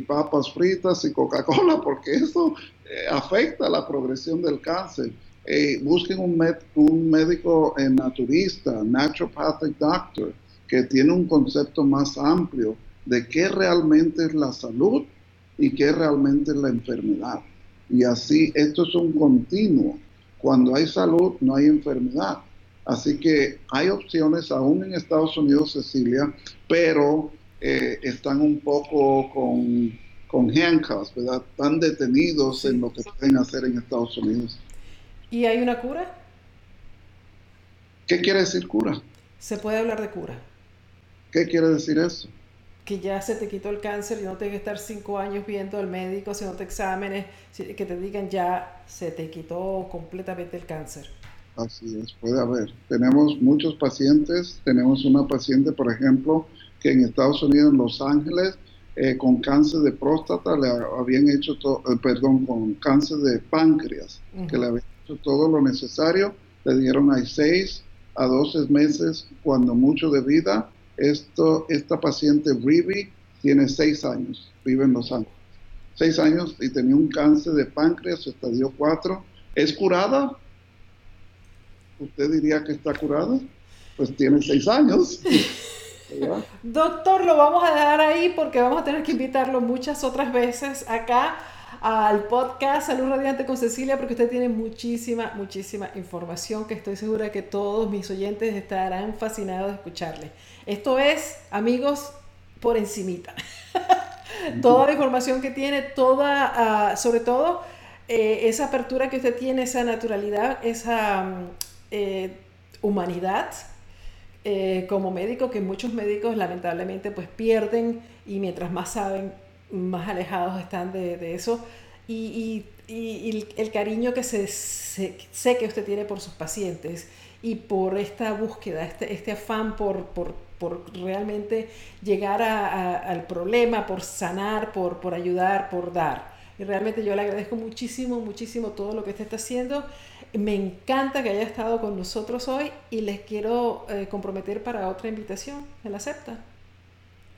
papas fritas y Coca-Cola, <laughs> porque eso eh, afecta la progresión del cáncer. Eh, busquen un, un médico naturista, naturopathic doctor, que tiene un concepto más amplio de qué realmente es la salud y qué realmente es la enfermedad. Y así, esto es un continuo. Cuando hay salud, no hay enfermedad. Así que hay opciones aún en Estados Unidos, Cecilia, pero eh, están un poco con, con handcuffs, ¿verdad? Están detenidos en lo que pueden hacer en Estados Unidos. ¿Y hay una cura? ¿Qué quiere decir cura? Se puede hablar de cura. ¿Qué quiere decir eso? Que ya se te quitó el cáncer y no tienes que estar cinco años viendo al médico, haciendo exámenes, que te digan ya se te quitó completamente el cáncer. Así es, puede haber. Tenemos muchos pacientes, tenemos una paciente, por ejemplo, que en Estados Unidos, en Los Ángeles, eh, con cáncer de próstata, le habían hecho todo, eh, perdón, con cáncer de páncreas, que le habían hecho todo lo necesario, le dieron ahí seis a 12 meses, cuando mucho de vida, esto, esta paciente, Rivi, tiene seis años, vive en Los Ángeles. Seis años y tenía un cáncer de páncreas, estadio 4. ¿Es curada? ¿Usted diría que está curada? Pues tiene seis años. <laughs> Doctor, lo vamos a dejar ahí porque vamos a tener que invitarlo muchas otras veces acá al podcast Salud Radiante con Cecilia porque usted tiene muchísima, muchísima información que estoy segura que todos mis oyentes estarán fascinados de escucharle. Esto es, amigos, por encimita. <laughs> toda la información que tiene, toda, ah, sobre todo, eh, esa apertura que usted tiene, esa naturalidad, esa mm, eh, humanidad. Eh, como médico, que muchos médicos lamentablemente pues pierden y mientras más saben, más alejados están de, eso. Y, el, cariño que se, sé que usted tiene por sus pacientes y por esta búsqueda, este, este afán por, por, realmente llegar al problema, por sanar, por, por ayudar, por dar. Y realmente yo le agradezco muchísimo, muchísimo todo lo que usted está haciendo. Me encanta que haya estado con nosotros hoy y les quiero eh, comprometer para otra invitación. ¿Me la acepta?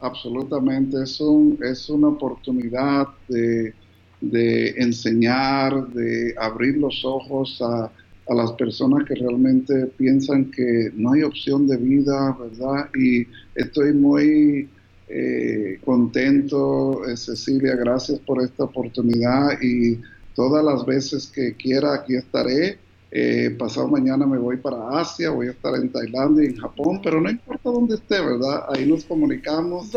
Absolutamente, es, un, es una oportunidad de, de enseñar, de abrir los ojos a, a las personas que realmente piensan que no hay opción de vida, ¿verdad? Y estoy muy eh, contento, eh, Cecilia, gracias por esta oportunidad y todas las veces que quiera aquí estaré. Eh, pasado mañana me voy para Asia, voy a estar en Tailandia y en Japón, pero no importa dónde esté, ¿verdad? Ahí nos comunicamos.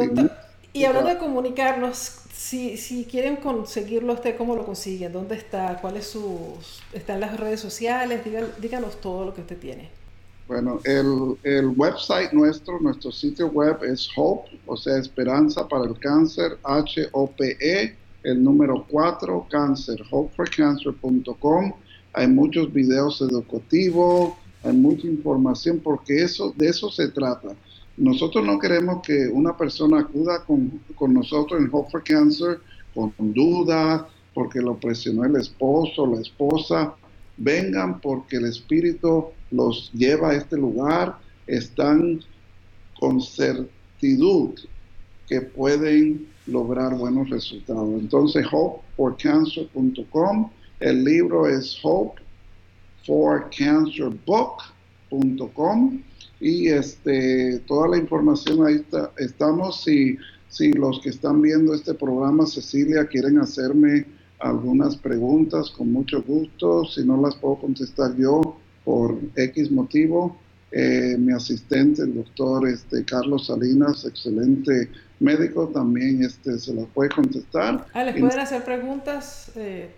y, hablando de comunicarnos, si, si quieren conseguirlo usted, ¿cómo lo consiguen? ¿Dónde está? ¿Cuáles sus... ¿Está en las redes sociales? díganos todo lo que usted tiene. Bueno, el, el, website nuestro, nuestro sitio web es Hope, o sea, Esperanza para el Cáncer, H-O-P-E, el número 4, cáncer, hopeforcancer.com. Hay muchos videos educativos, hay mucha información, porque eso, de eso se trata. Nosotros no queremos que una persona acuda con, con nosotros en Hope for Cancer con dudas, porque lo presionó el esposo, la esposa. Vengan porque el Espíritu los lleva a este lugar, están con certidumbre que pueden lograr buenos resultados. Entonces, hopeforcancer.com, el libro es hopeforcancerbook.com y este, toda la información ahí está, estamos. Si, si los que están viendo este programa, Cecilia, quieren hacerme algunas preguntas, con mucho gusto. Si no las puedo contestar yo, por X motivo. Eh, mi asistente, el doctor este, Carlos Salinas, excelente médico, también este, se las puede contestar. Ah, ¿les pueden hacer preguntas eh,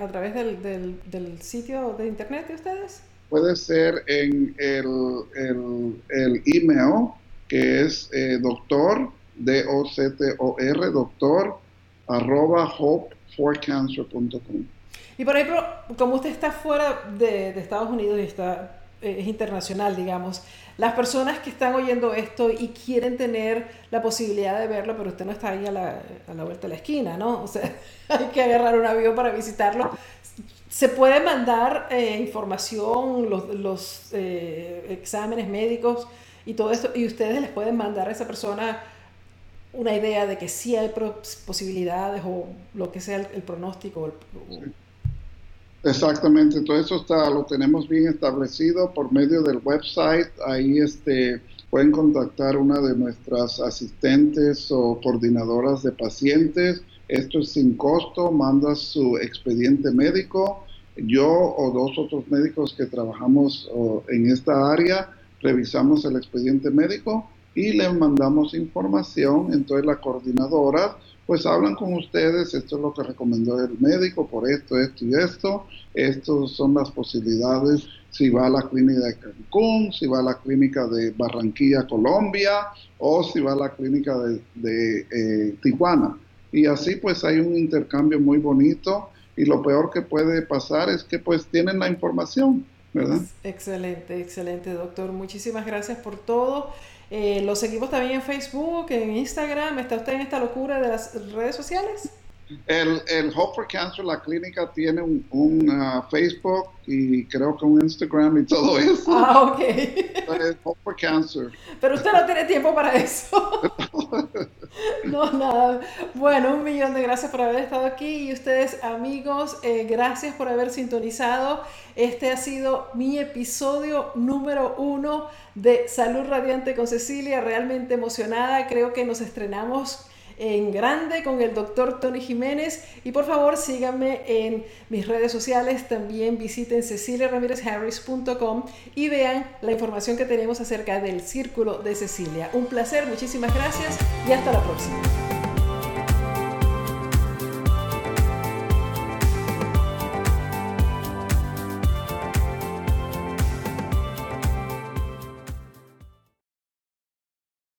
a través del, del, sitio de internet de ustedes? Puede ser en el, el, el email, que es doctor, D-O-C-T-O-R, doctor, arroba hopeforcancer.com. Y por ejemplo, como usted está fuera de, Estados Unidos y está, eh, es internacional, digamos, las personas que están oyendo esto y quieren tener la posibilidad de verlo, pero usted no está ahí a la, a la vuelta de la esquina, ¿no? O sea, <laughs> hay que agarrar un avión para visitarlo. Se puede mandar eh, información, los, los eh, exámenes médicos y todo esto, y ustedes les pueden mandar a esa persona una idea de que sí hay posibilidades o lo que sea el, pronóstico. Exactamente, todo eso está, lo tenemos bien establecido por medio del website. Ahí este, pueden contactar una de nuestras asistentes o coordinadoras de pacientes. Esto es sin costo, manda su expediente médico. Yo o dos otros médicos que trabajamos en esta área revisamos el expediente médico y le mandamos información. Entonces la coordinadora pues hablan con ustedes, esto es lo que recomendó el médico por esto, esto y esto, estas son las posibilidades si va a la clínica de Cancún, si va a la clínica de Barranquilla, Colombia, o si va a la clínica de, eh, Tijuana. Y así pues hay un intercambio muy bonito y lo peor que puede pasar es que pues tienen la información, ¿verdad? Excelente, excelente doctor. Muchísimas gracias por todo. Eh, lo seguimos también en Facebook, en Instagram. ¿Está usted en esta locura de las redes sociales? El, el Hope for Cancer, la clínica, tiene un, uh, Facebook y creo que un Instagram y todo <laughs> eso. Ah, ok. Hope for Cancer. Pero usted no tiene tiempo para eso. <laughs> no, nada. Bueno, un millón de gracias por haber estado aquí y ustedes, amigos, eh, gracias por haber sintonizado. Este ha sido mi episodio número uno de Salud Radiante con Cecilia. Realmente emocionada. Creo que nos estrenamos en grande con el doctor Tony Jiménez. Y por favor síganme en mis redes sociales. También visiten ceciliaramirezharris.com y vean la información que tenemos acerca del Círculo de Cecilia. Un placer, muchísimas gracias y hasta la próxima.